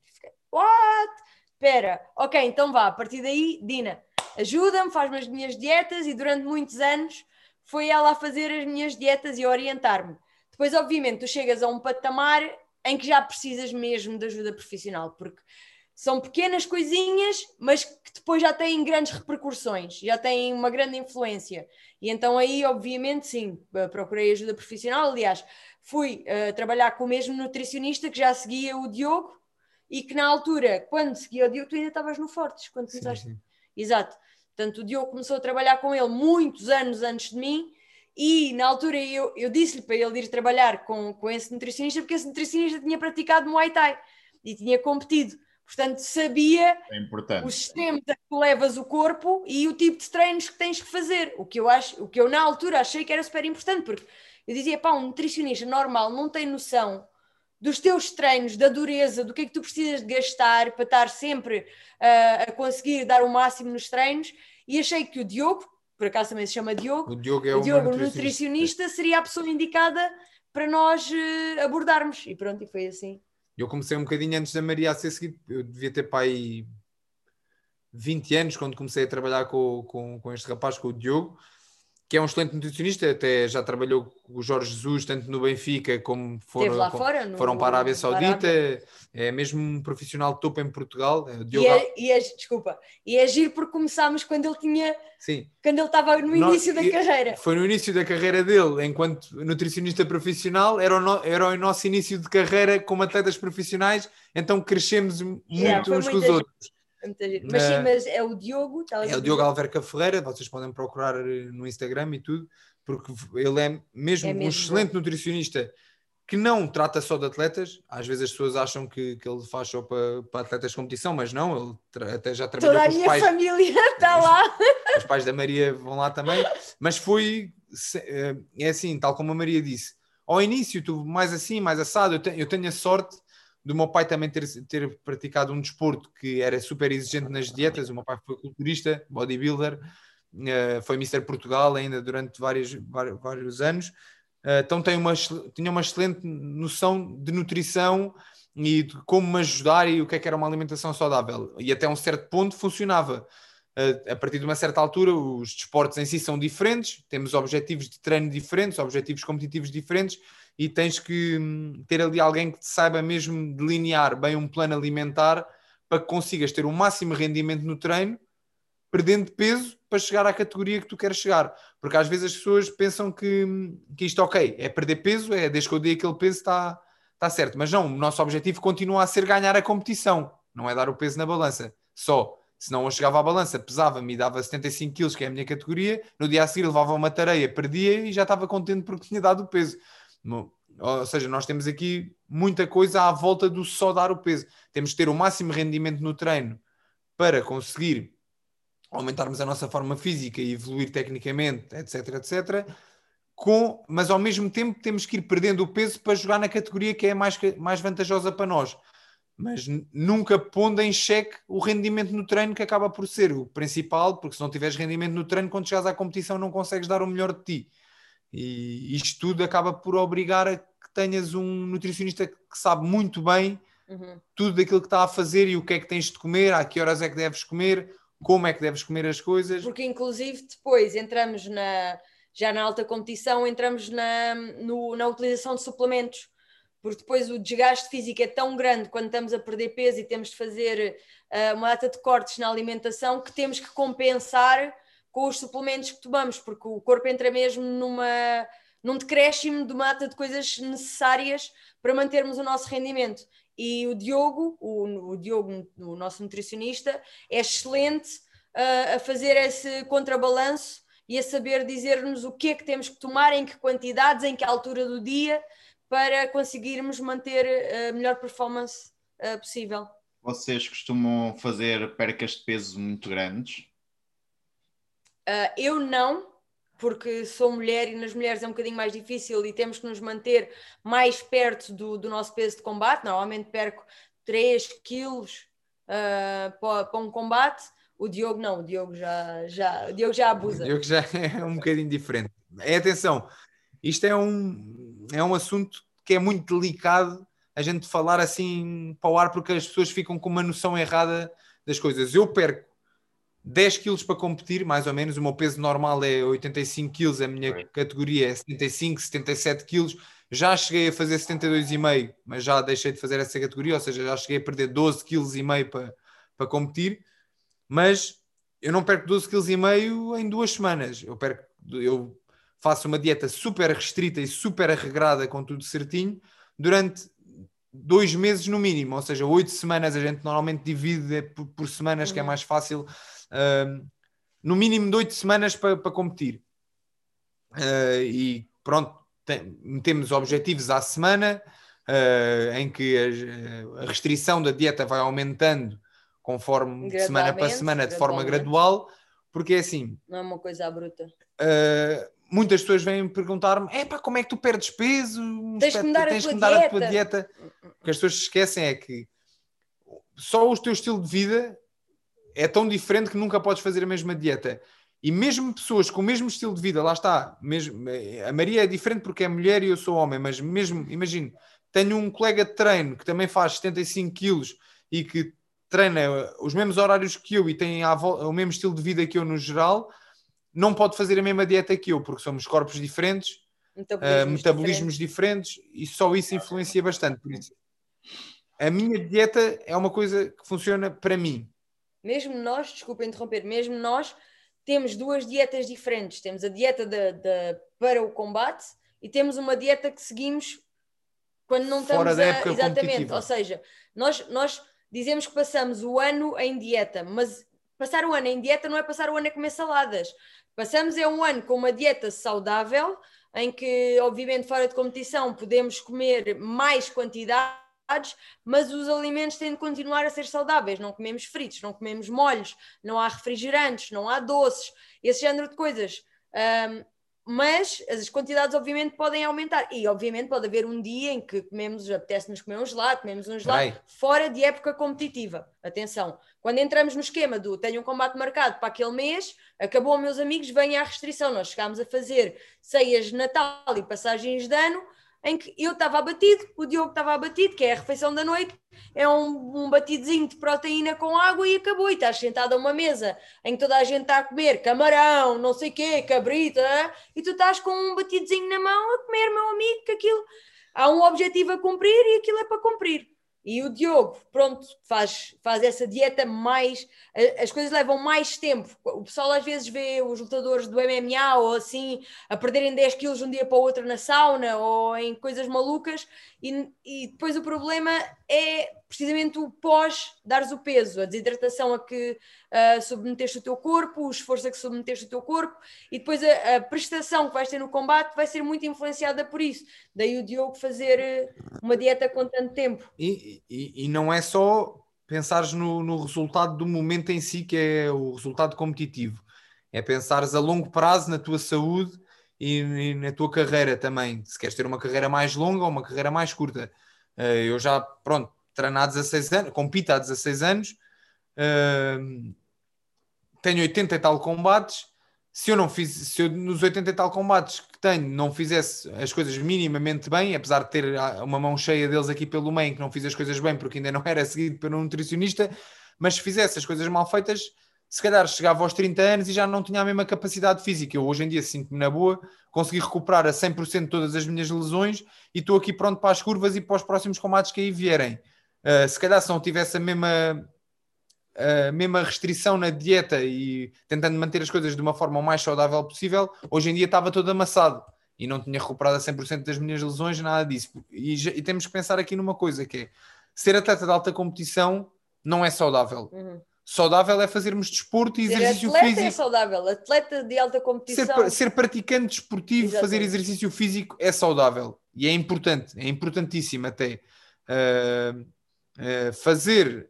Speaker 2: What? Espera, ok, então vá, a partir daí, Dina, ajuda-me, faz-me as minhas dietas e durante muitos anos foi ela a fazer as minhas dietas e a orientar-me. Depois, obviamente, tu chegas a um patamar em que já precisas mesmo de ajuda profissional, porque são pequenas coisinhas, mas que depois já têm grandes repercussões, já têm uma grande influência. E então aí, obviamente, sim, eh, procurei ajuda profissional. Aliás, fui uh, trabalhar com o mesmo nutricionista que já seguia o Diogo e que na altura, quando seguia o Diogo, tu ainda estavas no Fortes, quando começaste. Exato. Portanto, o Diogo começou a trabalhar com ele muitos anos antes de mim e na altura eu, eu disse-lhe para ele ir trabalhar com, com esse nutricionista porque esse nutricionista tinha praticado Muay Thai e tinha competido. Portanto, sabia
Speaker 1: é
Speaker 2: os sistemas a que levas o corpo e o tipo de treinos que tens que fazer. O que eu acho, o que eu na altura achei que era super importante, porque eu dizia, pá, um nutricionista normal não tem noção dos teus treinos, da dureza, do que é que tu precisas de gastar para estar sempre uh, a conseguir dar o máximo nos treinos. E achei que o Diogo, por acaso também se chama Diogo,
Speaker 3: o Diogo, é o
Speaker 2: Diogo nutricionista. nutricionista, seria a pessoa indicada para nós uh, abordarmos. E pronto, e foi assim.
Speaker 3: Eu comecei um bocadinho antes da Maria a ser seguido, eu devia ter pai 20 anos quando comecei a trabalhar com, com, com este rapaz, com o Diogo, que é um excelente nutricionista, até já trabalhou com o Jorge Jesus, tanto no Benfica como foram,
Speaker 2: lá fora, no,
Speaker 3: foram para a Arábia Saudita, Arábia. é mesmo um profissional de topo em Portugal.
Speaker 2: É e, é, e é, desculpa, e é giro porque começámos quando ele tinha, Sim. quando ele estava no início da carreira.
Speaker 3: Foi no início da carreira dele, enquanto nutricionista profissional, era o, no, era o nosso início de carreira como atletas profissionais, então crescemos muito yeah, uns com os outros.
Speaker 2: Mas sim, mas é o Diogo.
Speaker 3: Tá é o Diogo Alverca Ferreira, vocês podem procurar eh, no Instagram e tudo, porque ele é mesmo, é mesmo um excelente nutricionista que não trata só de atletas. Às vezes as pessoas acham que, que ele faz só para, para atletas de competição, mas não, ele até já trabalhou
Speaker 2: Toda com
Speaker 3: a minha pais,
Speaker 2: família (laughs) está lá.
Speaker 3: Os pais da Maria vão lá também, mas foi, eh, é assim, tal como a Maria disse, ao início tu mais assim, mais assado, eu tenho, eu tenho a sorte do meu pai também ter, ter praticado um desporto que era super exigente nas dietas. O meu pai foi culturista, bodybuilder, uh, foi Mister Portugal ainda durante vários, vários, anos. Uh, então tem uma, tinha uma excelente noção de nutrição e de como me ajudar e o que é que era uma alimentação saudável. E até um certo ponto funcionava. Uh, a partir de uma certa altura, os desportos em si são diferentes, temos objetivos de treino diferentes, objetivos competitivos diferentes e tens que hum, ter ali alguém que te saiba mesmo delinear bem um plano alimentar para que consigas ter o máximo rendimento no treino, perdendo peso para chegar à categoria que tu queres chegar. Porque às vezes as pessoas pensam que, hum, que isto, ok, é perder peso, é desde que eu dei aquele peso está, está certo. Mas não, o nosso objetivo continua a ser ganhar a competição, não é dar o peso na balança só. Senão eu chegava à balança, pesava-me e dava 75 quilos, que é a minha categoria, no dia a seguir levava uma tareia, perdia e já estava contente porque tinha dado o peso. Ou seja, nós temos aqui muita coisa à volta do só dar o peso. Temos que ter o máximo rendimento no treino para conseguir aumentarmos a nossa forma física e evoluir tecnicamente, etc, etc. Com, mas ao mesmo tempo temos que ir perdendo o peso para jogar na categoria que é mais, mais vantajosa para nós. Mas nunca pondo em xeque o rendimento no treino que acaba por ser o principal, porque se não tiveres rendimento no treino, quando chegas à competição não consegues dar o melhor de ti. E isto tudo acaba por obrigar a que tenhas um nutricionista que sabe muito bem uhum. tudo aquilo que está a fazer e o que é que tens de comer, a que horas é que deves comer, como é que deves comer as coisas.
Speaker 2: Porque inclusive depois entramos na já na alta competição, entramos na, no, na utilização de suplementos, porque depois o desgaste físico é tão grande quando estamos a perder peso e temos de fazer uh, uma data de cortes na alimentação que temos que compensar com os suplementos que tomamos, porque o corpo entra mesmo numa, num decréscimo de mata de coisas necessárias para mantermos o nosso rendimento. E o Diogo, o, o Diogo, o nosso nutricionista, é excelente uh, a fazer esse contrabalanço e a saber dizer-nos o que é que temos que tomar, em que quantidades, em que altura do dia, para conseguirmos manter a melhor performance uh, possível.
Speaker 1: Vocês costumam fazer percas de peso muito grandes?
Speaker 2: Uh, eu não, porque sou mulher e nas mulheres é um bocadinho mais difícil e temos que nos manter mais perto do, do nosso peso de combate. Normalmente perco 3 quilos uh, para, para um combate. O Diogo não, o Diogo já, já, o Diogo já abusa.
Speaker 3: O Diogo já (laughs) é um bocadinho diferente. É atenção, isto é um, é um assunto que é muito delicado a gente falar assim para o ar porque as pessoas ficam com uma noção errada das coisas. Eu perco 10 quilos para competir, mais ou menos. O meu peso normal é 85 quilos, a minha categoria é 75, 77 quilos. Já cheguei a fazer 72,5, mas já deixei de fazer essa categoria, ou seja, já cheguei a perder 12 quilos e meio para, para competir. Mas eu não perco 12 quilos e meio em duas semanas. Eu perco, eu faço uma dieta super restrita e super arregrada com tudo certinho durante dois meses no mínimo, ou seja, oito semanas a gente normalmente divide por, por semanas, uhum. que é uhum. mais fácil, uh, no mínimo de oito semanas para, para competir. Uh, e pronto, tem, metemos objetivos à semana, uh, em que a, a, restrição da dieta vai aumentando conforme semana para semana, de forma gradual, porque é assim.
Speaker 2: Não é uma coisa bruta.
Speaker 3: Uh, muitas pessoas vêm perguntar-me: é pá, como é que tu perdes peso?
Speaker 2: Tens que mudar, tens a, tua que mudar a tua dieta.
Speaker 3: O que as pessoas esquecem é que só o teu estilo de vida é tão diferente que nunca podes fazer a mesma dieta. E mesmo pessoas com o mesmo estilo de vida, lá está, mesmo, a Maria é diferente porque é mulher e eu sou homem, mas mesmo, imagino, tenho um colega de treino que também faz 75 quilos e que treina os mesmos horários que eu e tem o mesmo estilo de vida que eu no geral, não pode fazer a mesma dieta que eu, porque somos corpos diferentes, metabolismos, uh, metabolismos diferentes. diferentes. e só isso influencia bastante. Por isso, a minha dieta é uma coisa que funciona para mim.
Speaker 2: Mesmo nós, desculpa interromper, mesmo nós temos duas dietas diferentes. Temos a dieta de, de, para o combate e temos uma dieta que seguimos quando não
Speaker 3: Fora
Speaker 2: estamos
Speaker 3: da época a... Exatamente,
Speaker 2: ou seja, nós, nós dizemos que passamos o ano em dieta, mas passar o ano em dieta não é passar o ano a comer saladas. Passamos é um ano com uma dieta saudável, em que, obviamente, fora de competição, podemos comer mais mas os alimentos têm de continuar a ser saudáveis. Não comemos fritos, não comemos molhos, não há refrigerantes, não há doces, esse género de coisas. Um, mas as quantidades obviamente podem aumentar e obviamente pode haver um dia em que comemos, apetece-nos comer um gelado, comemos um gelado fora de época competitiva. Atenção, quando entramos no esquema do tenho um combate marcado para aquele mês, acabou, meus amigos, venha a restrição. Nós chegámos a fazer ceias de Natal e passagens de ano em que eu estava abatido, o Diogo estava abatido, que é a refeição da noite, é um, um batidozinho de proteína com água e acabou. E estás sentado a uma mesa em que toda a gente está a comer camarão, não sei o quê, cabrita, e tu estás com um batidozinho na mão a comer, meu amigo, que aquilo há um objetivo a cumprir e aquilo é para cumprir. E o Diogo, pronto, faz, faz essa dieta mais. As coisas levam mais tempo. O pessoal às vezes vê os lutadores do MMA ou assim a perderem 10 quilos de um dia para o outro na sauna ou em coisas malucas, e, e depois o problema é precisamente o pós dares o peso, a desidratação a que uh, submeteste o teu corpo, o esforço a que submeteste o teu corpo e depois a, a, prestação que vais ter no combate vai ser muito influenciada por isso. Daí o Diogo fazer eh, uma dieta com tanto tempo.
Speaker 3: E, e, e não é só pensares no, no resultado do momento em si, que é o resultado competitivo. É pensares a longo prazo na tua saúde e, e na tua carreira também. Se queres ter uma carreira mais longa ou uma carreira mais curta. Uh, eu já, pronto, treino há 16 anos, compito há 16 anos, uh, tenho 80 e tal combates. Se eu não fiz, se eu nos 80 e tal combates que tenho não fizesse as coisas minimamente bem, apesar de ter ah, uma mão cheia deles aqui pelo meio que não fiz as coisas bem porque ainda não (laughs) era seguido pelo nutricionista, mas se fizesse as coisas mal feitas, se calhar chegava aos 30 anos e já não tinha a mesma capacidade física. Eu hoje em dia sinto-me na boa, consegui recuperar a 100% todas as minhas lesões e estou aqui pronto para as curvas e para os próximos combates que aí vierem. Uh, se calhar se não tivesse a mesma, a mesma restrição na dieta e tentando manter as coisas de uma forma o mais saudável possível, hoje em dia estava todo amassado e não tinha recuperado a 100% das minhas lesões, nada disso. E, e, temos que pensar aqui numa coisa que é, ser atleta de alta competição não é saudável. Uhum. Saudável é fazermos desporto e ser exercício
Speaker 2: atleta é
Speaker 3: físico.
Speaker 2: é saudável, atleta de alta competição.
Speaker 3: Ser, ser praticante desportivo, Exatamente. fazer exercício físico é saudável e é importante, é importantíssimo até. Uh, eh, fazer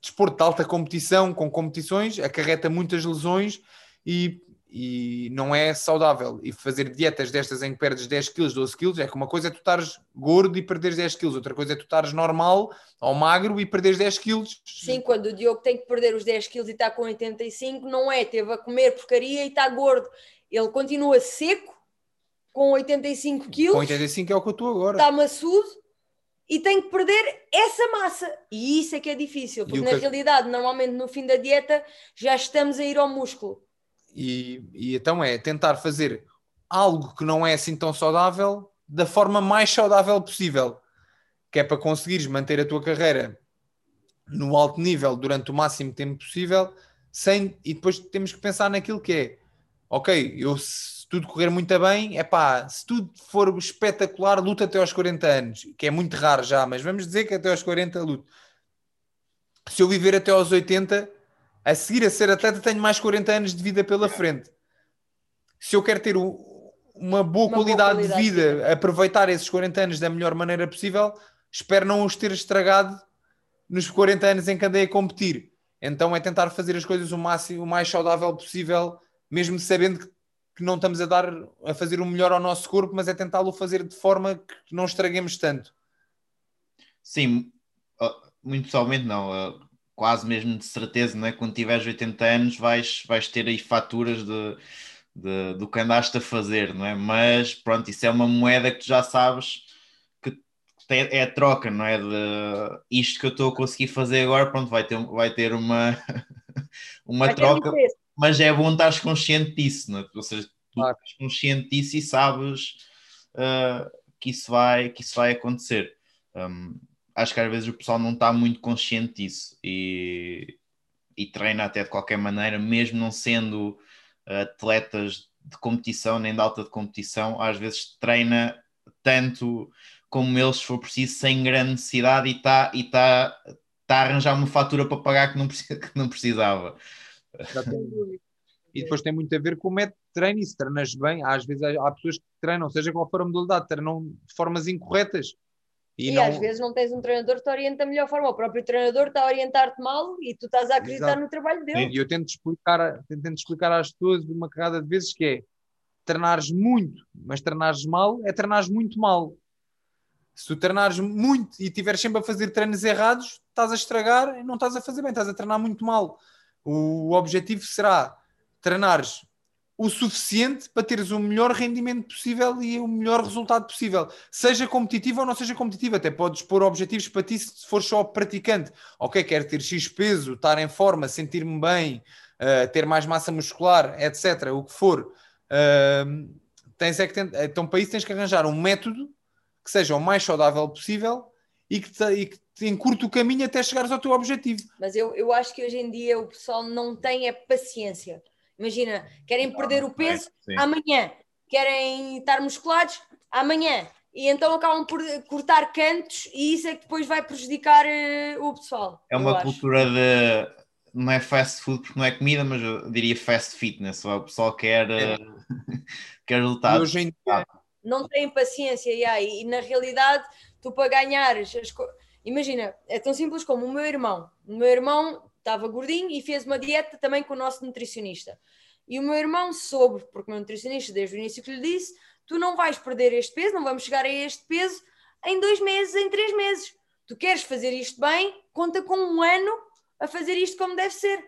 Speaker 3: desporto de alta competição com competições acarreta muitas lesões e, e não é saudável. E fazer dietas destas em que perdes 10 kg, 12 kg, é que uma coisa é tu estares gordo e perderes 10 kg, outra coisa é tu estares normal ou magro e perderes 10 kg.
Speaker 2: Sim, quando o Diogo tem que perder os 10 kg e está com 85, não é, teve a comer porcaria e está gordo. Ele continua seco, com 85 kg.
Speaker 3: Com 85 é o que eu estou agora.
Speaker 2: Está maçudo e tem que perder essa massa. E isso é que é difícil, porque na que... realidade, normalmente no fim da dieta, já estamos a ir ao músculo.
Speaker 3: E, e então é tentar fazer algo que não é assim tão saudável da forma mais saudável possível, que é para conseguires manter a tua carreira no alto nível durante o máximo tempo possível, sem e depois temos que pensar naquilo que é, ok, eu se tudo correr muito bem, é pá, se tudo for espetacular, luta até aos 40 anos, que é muito raro já, mas vamos dizer que até aos 40 luto. Se eu viver até aos 80, a seguir a ser atleta, tenho mais 40 anos de vida pela frente. Se eu quero ter uma, boa, uma qualidade boa, qualidade de vida, aproveitar esses 40 anos da melhor maneira possível, espero não os ter estragado nos 40 anos em que andei a competir. Então é tentar fazer as coisas o, máximo, o mais saudável possível, mesmo sabendo que, que não estamos a dar a fazer o melhor ao nosso corpo, mas é tentá-lo fazer de forma que não estraguemos tanto.
Speaker 1: Sim, muito pessoalmente não quase mesmo de certeza, né? quando tiveres 80 anos vais, vais ter aí faturas de, de, do que andaste a fazer, não é? Mas pronto, isso é uma moeda que tu já sabes que é a troca, não é? De isto que eu estou a conseguir fazer agora, pronto, vai ter, vai ter uma, (laughs) uma vai troca, mas é bom estar consciente disso, não é? Ou seja, tu claro. estás consciente disso e sabes uh, que, isso vai, que isso vai acontecer. Um, acho que às vezes o pessoal não está muito consciente disso e, e treina até de qualquer maneira, mesmo não sendo atletas de competição nem de alta de competição, às vezes treina tanto como eles, se for preciso, sem grande necessidade e está e tá, tá a arranjar uma fatura para pagar que não, precisa, (laughs) que não precisava.
Speaker 3: E depois tem muito a ver com o método de treino e se treinas bem, às vezes há pessoas que treinam, seja qual for a modalidade, treinam de formas incorretas
Speaker 2: e, e não... às vezes não tens um treinador que te orienta da melhor forma, o próprio treinador está a orientar-te mal e tu estás a acreditar Exato. no trabalho dele.
Speaker 3: E eu tento explicar, tento explicar às pessoas uma carrada de vezes que é treinares muito, mas treinares mal é treinares muito mal. Se tu treinares muito e estiveres sempre a fazer treinos errados, estás a estragar e não estás a fazer bem, estás a treinar muito mal. O objetivo será treinares o suficiente para teres o melhor rendimento possível e o melhor resultado possível. Seja competitivo ou não seja competitivo, até podes pôr objetivos para ti se for só praticante. Ok, quero ter X peso, estar em forma, sentir-me bem, uh, ter mais massa muscular, etc. O que for. Uh, tens é que então, para isso, tens que arranjar um método que seja o mais saudável possível e que, te, e que te encurte o caminho até chegares ao teu objetivo.
Speaker 2: Mas eu, eu acho que hoje em dia o pessoal não tem a paciência Imagina, querem perder o peso é, amanhã, querem estar musculados amanhã. E então acabam por cortar cantos e isso é que depois vai prejudicar uh, o pessoal.
Speaker 1: É uma cultura de. Não é fast food porque não é comida, mas eu diria fast fitness. O pessoal quer, é. (laughs) quer resultados. Hoje em dia,
Speaker 2: não tem paciência, yeah, e, e na realidade, tu para ganhares. Imagina, é tão simples como o meu irmão. O meu irmão estava gordinho e fez uma dieta também com o nosso nutricionista. E o meu irmão soube, porque o meu nutricionista desde o início que lhe disse: tu não vais perder este peso, não vamos chegar a este peso em dois meses, em três meses. Tu queres fazer isto bem, conta com um ano a fazer isto como deve ser.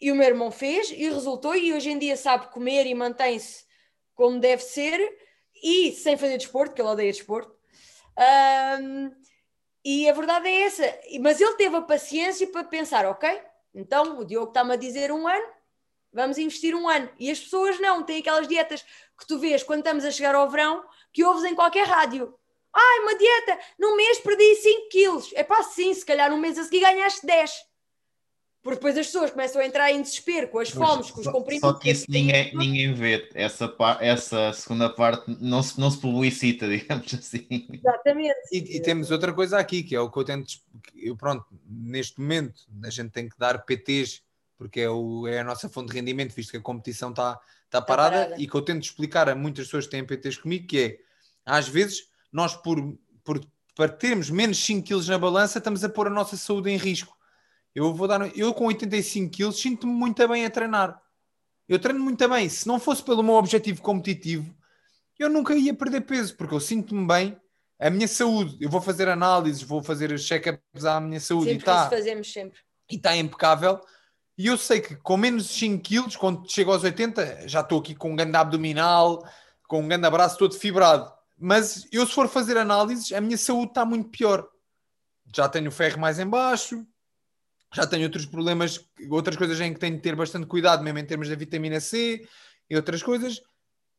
Speaker 2: E o meu irmão fez e resultou, e hoje em dia sabe comer e mantém-se como deve ser, e sem fazer desporto, que ele odeia desporto. Um, e a verdade é essa. Mas ele teve a paciência para pensar: ok, então o Diogo está-me a dizer um ano, vamos investir um ano. E as pessoas não, têm aquelas dietas que tu vês quando estamos a chegar ao verão, que ouves em qualquer rádio. Ai, uma dieta, num mês perdi 5 quilos. É pá, sim, se calhar num mês a seguir ganhaste 10. Porque depois as pessoas começam a entrar em desespero com as fomes, com os comprimidos.
Speaker 1: Só que isso ninguém, ninguém vê. Essa, essa segunda parte não se, não se publicita, (laughs) digamos assim.
Speaker 2: Exatamente.
Speaker 3: E, e, temos outra coisa aqui, que é o que eu tento. Eu, pronto, neste momento a gente tem que dar PTs, porque é, o, é a nossa fonte de rendimento, visto que a competição está tá parada, tá parada, e que eu tento explicar a muitas pessoas que têm PTs comigo, que é às vezes nós, por, por, para termos menos 5 quilos na balança, estamos a pôr a nossa saúde em risco. Eu vou dar. Eu com 85 quilos sinto-me muito bem a treinar. eu treino muito bem. Se não fosse pelo meu objetivo competitivo, eu nunca ia perder peso, porque eu sinto-me bem. A minha saúde, eu vou fazer análises, vou fazer check-ups à minha saúde
Speaker 2: Sempre
Speaker 3: e está
Speaker 2: fazemos sempre.
Speaker 3: e está impecável. E eu sei que com menos de 5 quilos, quando chego aos 80, já estou aqui com um grande abdominal, com um grande abraço todo fibrado. Mas eu, se for fazer análises, a minha saúde está muito pior. Já tenho o ferro mais em baixo, já tenho outros problemas, outras coisas em que tenho de ter bastante cuidado, mesmo em termos da vitamina C e outras coisas,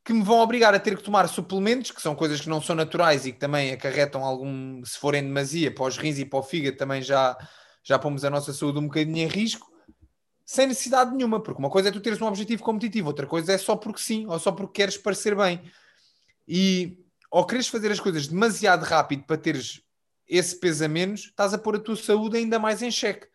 Speaker 3: que me vão obrigar a ter que tomar suplementos, que são coisas que não são naturais e que também acarretam algum, se forem demasia, para os rins e para o fígado, também já, já pomos a nossa saúde um bocadinho em risco, sem necessidade nenhuma, porque uma coisa é tu teres um objetivo competitivo, outra coisa é só porque sim, ou só porque queres parecer bem. E ou queres fazer as coisas demasiado rápido para teres esse peso a menos, estás a pôr a tua saúde ainda mais em xeque.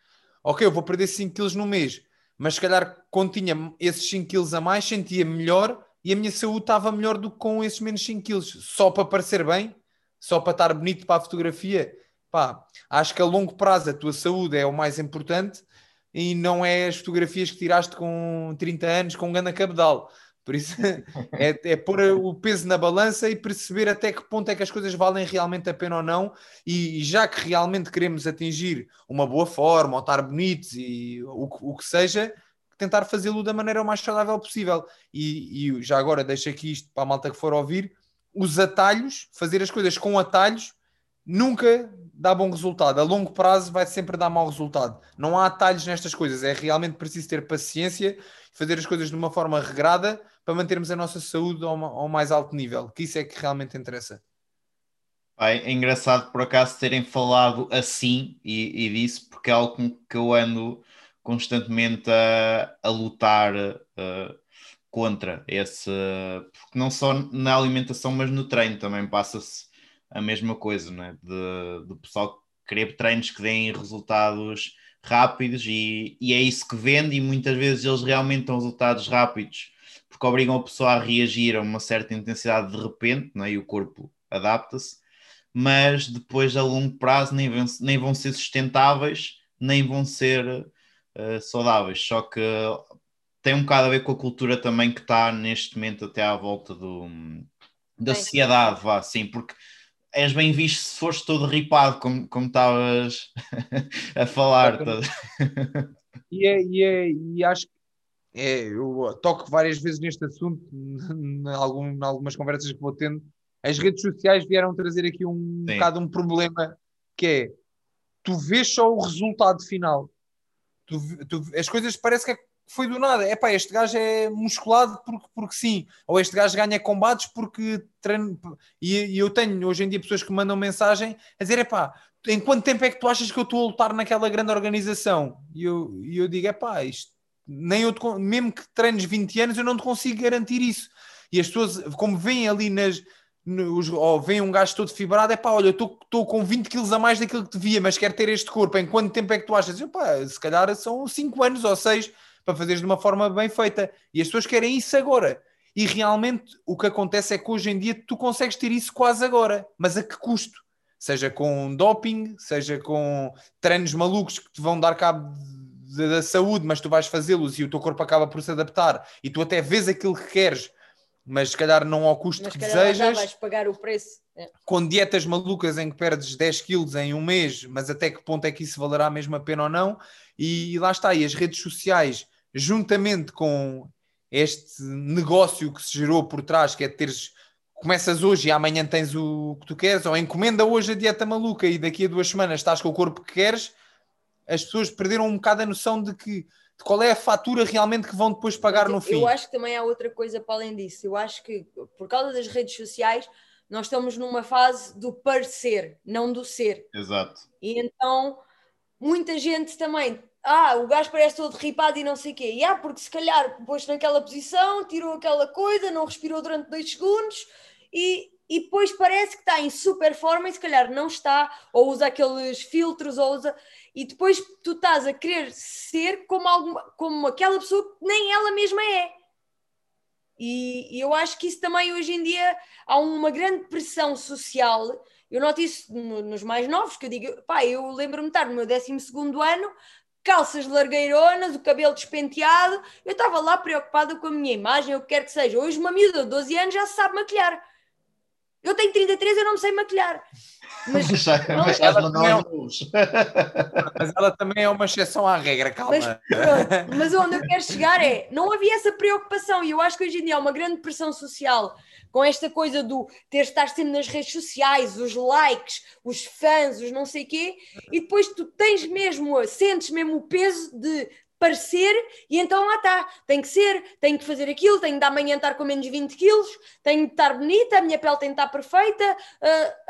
Speaker 3: Ok, eu vou perder 5 quilos no mês, mas se calhar quando tinha esses 5 quilos a mais, sentia melhor e a minha saúde estava melhor do que com esses menos 5 quilos. Só para parecer bem, só para estar bonito para a fotografia. Pá, acho que a longo prazo a tua saúde é o mais importante e não é as fotografias que tiraste com 30 anos com um grande cabedal. Por isso (laughs) é, é pôr o peso na balança e perceber até que ponto é que as coisas valem realmente a pena ou não. E, já que realmente queremos atingir uma boa forma, ou estar bonitos e o, o que seja, tentar fazê-lo da maneira mais saudável possível. E, e já agora deixo aqui isto para a malta que for ouvir: os atalhos, fazer as coisas com atalhos, nunca dá bom resultado. A longo prazo vai sempre dar mau resultado. Não há atalhos nestas coisas. É realmente preciso ter paciência, fazer as coisas de uma forma regrada para mantermos a nossa saúde ao, ao mais alto nível. Que isso é que realmente interessa.
Speaker 1: É engraçado por acaso terem falado assim e, e disso, porque é algo que eu ando constantemente a, a lutar uh, contra esse, porque não só na alimentação, mas no treino também passa-se a mesma coisa, né? de, de pessoal querer treinos que deem resultados rápidos e, e, é isso que vende e muitas vezes eles realmente dão resultados rápidos porque obrigam a pessoa a reagir a uma certa intensidade de repente né? e o corpo adapta-se, mas depois a longo prazo nem vão, nem vão ser sustentáveis, nem vão ser uh, saudáveis, só que tem um bocado a ver com a cultura também que está neste momento até à volta do, da sociedade, vá, sim, porque és bem visto se fores todo ripado, como, como estavas (laughs) a falar.
Speaker 3: e, é, e, é, e acho que é, eu toco várias vezes neste assunto, (laughs) em, algum, em algumas conversas que vou tendo. As redes sociais vieram trazer aqui um Sim. bocado um problema que é tu vês só o resultado final. Tu, tu, as coisas parece que é foi do nada. É pá, este gajo é musculado porque, porque sim, ou este gajo ganha combates porque treino. E, e eu tenho hoje em dia pessoas que mandam mensagem a dizer: é pá, em quanto tempo é que tu achas que eu estou a lutar naquela grande organização? E eu, e eu digo: é pá, isto nem eu te, mesmo que treines 20 anos, eu não te consigo garantir isso. E as pessoas, como veem ali nas. Nos, ou vem um gajo todo fibrado, é pá, olha, eu estou com 20 quilos a mais daquilo que devia, mas quero ter este corpo. Em quanto tempo é que tu achas? Eu, pá, se calhar são 5 anos ou 6 para fazeres de uma forma bem feita. E as pessoas querem isso agora. E realmente o que acontece é que hoje em dia tu consegues ter isso quase agora, mas a que custo? Seja com doping, seja com treinos malucos que te vão dar cabo da saúde, mas tu vais fazê-los e o teu corpo acaba por se adaptar e tu até vês aquilo que queres, mas se calhar não ao custo mas que desejas.
Speaker 2: vais pagar o preço. É.
Speaker 3: Com dietas malucas em que perdes 10 quilos em um mês, mas até que ponto é que isso valerá mesmo a pena ou não? E lá está, e as redes sociais juntamente com este negócio que se gerou por trás, que é teres começas hoje e amanhã tens o que tu queres, ou encomenda hoje a dieta maluca e daqui a duas semanas estás com o corpo que queres, as pessoas perderam um bocado a noção de que de qual é a fatura realmente que vão depois pagar no fim.
Speaker 2: Eu acho que também há outra coisa para além disso. Eu acho que por causa das redes sociais nós estamos numa fase do parecer, não do ser.
Speaker 1: Exato.
Speaker 2: E então muita gente também ah, o gajo parece todo ripado e não sei o quê. E ah, porque se calhar pôs naquela posição, tirou aquela coisa, não respirou durante dois segundos e, e depois parece que está em super forma e se calhar não está, ou usa aqueles filtros, ou usa. E depois tu estás a querer ser como, alguma, como aquela pessoa que nem ela mesma é. E, e eu acho que isso também hoje em dia há uma grande pressão social. Eu noto isso no, nos mais novos, que eu digo, pá, eu lembro-me estar no meu 12 ano calças largueironas, o cabelo despenteado. Eu estava lá preocupada com a minha imagem, o que quer que seja. Hoje, uma miúda de 12 anos já sabe maquilhar. Eu tenho 33, eu não me sei maquilhar. Mas,
Speaker 1: mas, ela também é,
Speaker 3: mas ela também é uma exceção à regra, calma.
Speaker 2: Mas, mas onde eu quero chegar é, não havia essa preocupação e eu acho que hoje em dia há uma grande pressão social com esta coisa do ter estar sempre nas redes sociais, os likes, os fãs, os não sei quê, e depois tu tens mesmo, sentes mesmo o peso de parecer e então lá está, tem que ser, tenho que fazer aquilo, tenho de amanhã estar com menos 20 quilos, tenho de estar bonita, a minha pele tem de estar perfeita,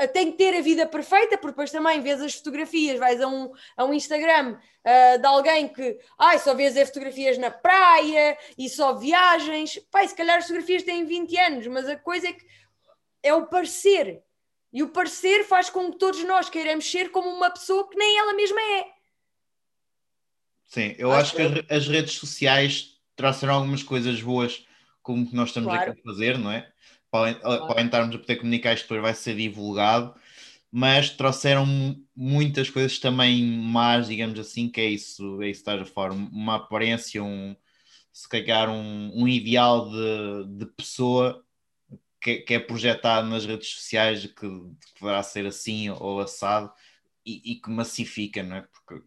Speaker 2: uh, tenho que ter a vida perfeita, porque depois também vês as fotografias, vais a um, a um Instagram uh, de alguém que ai, só vês as fotografias na praia e só viagens, pai, se calhar as fotografias têm 20 anos, mas a coisa é que é o parecer. E o parecer faz com que todos nós queiramos ser como uma pessoa que nem ela mesma é.
Speaker 1: Sim, eu acho, acho que as redes sociais trouxeram algumas coisas boas, como que nós estamos claro. aqui a fazer, não é? Podem, claro. podem estarmos a poder comunicar isto depois vai ser divulgado, mas trouxeram muitas coisas também más, digamos assim, que é isso, é isso que estás a falar, uma aparência, um, se calhar um, um ideal de, de pessoa que, que, é projetado nas redes sociais que, que poderá ser assim ou assado e, e que massifica, não é? Porque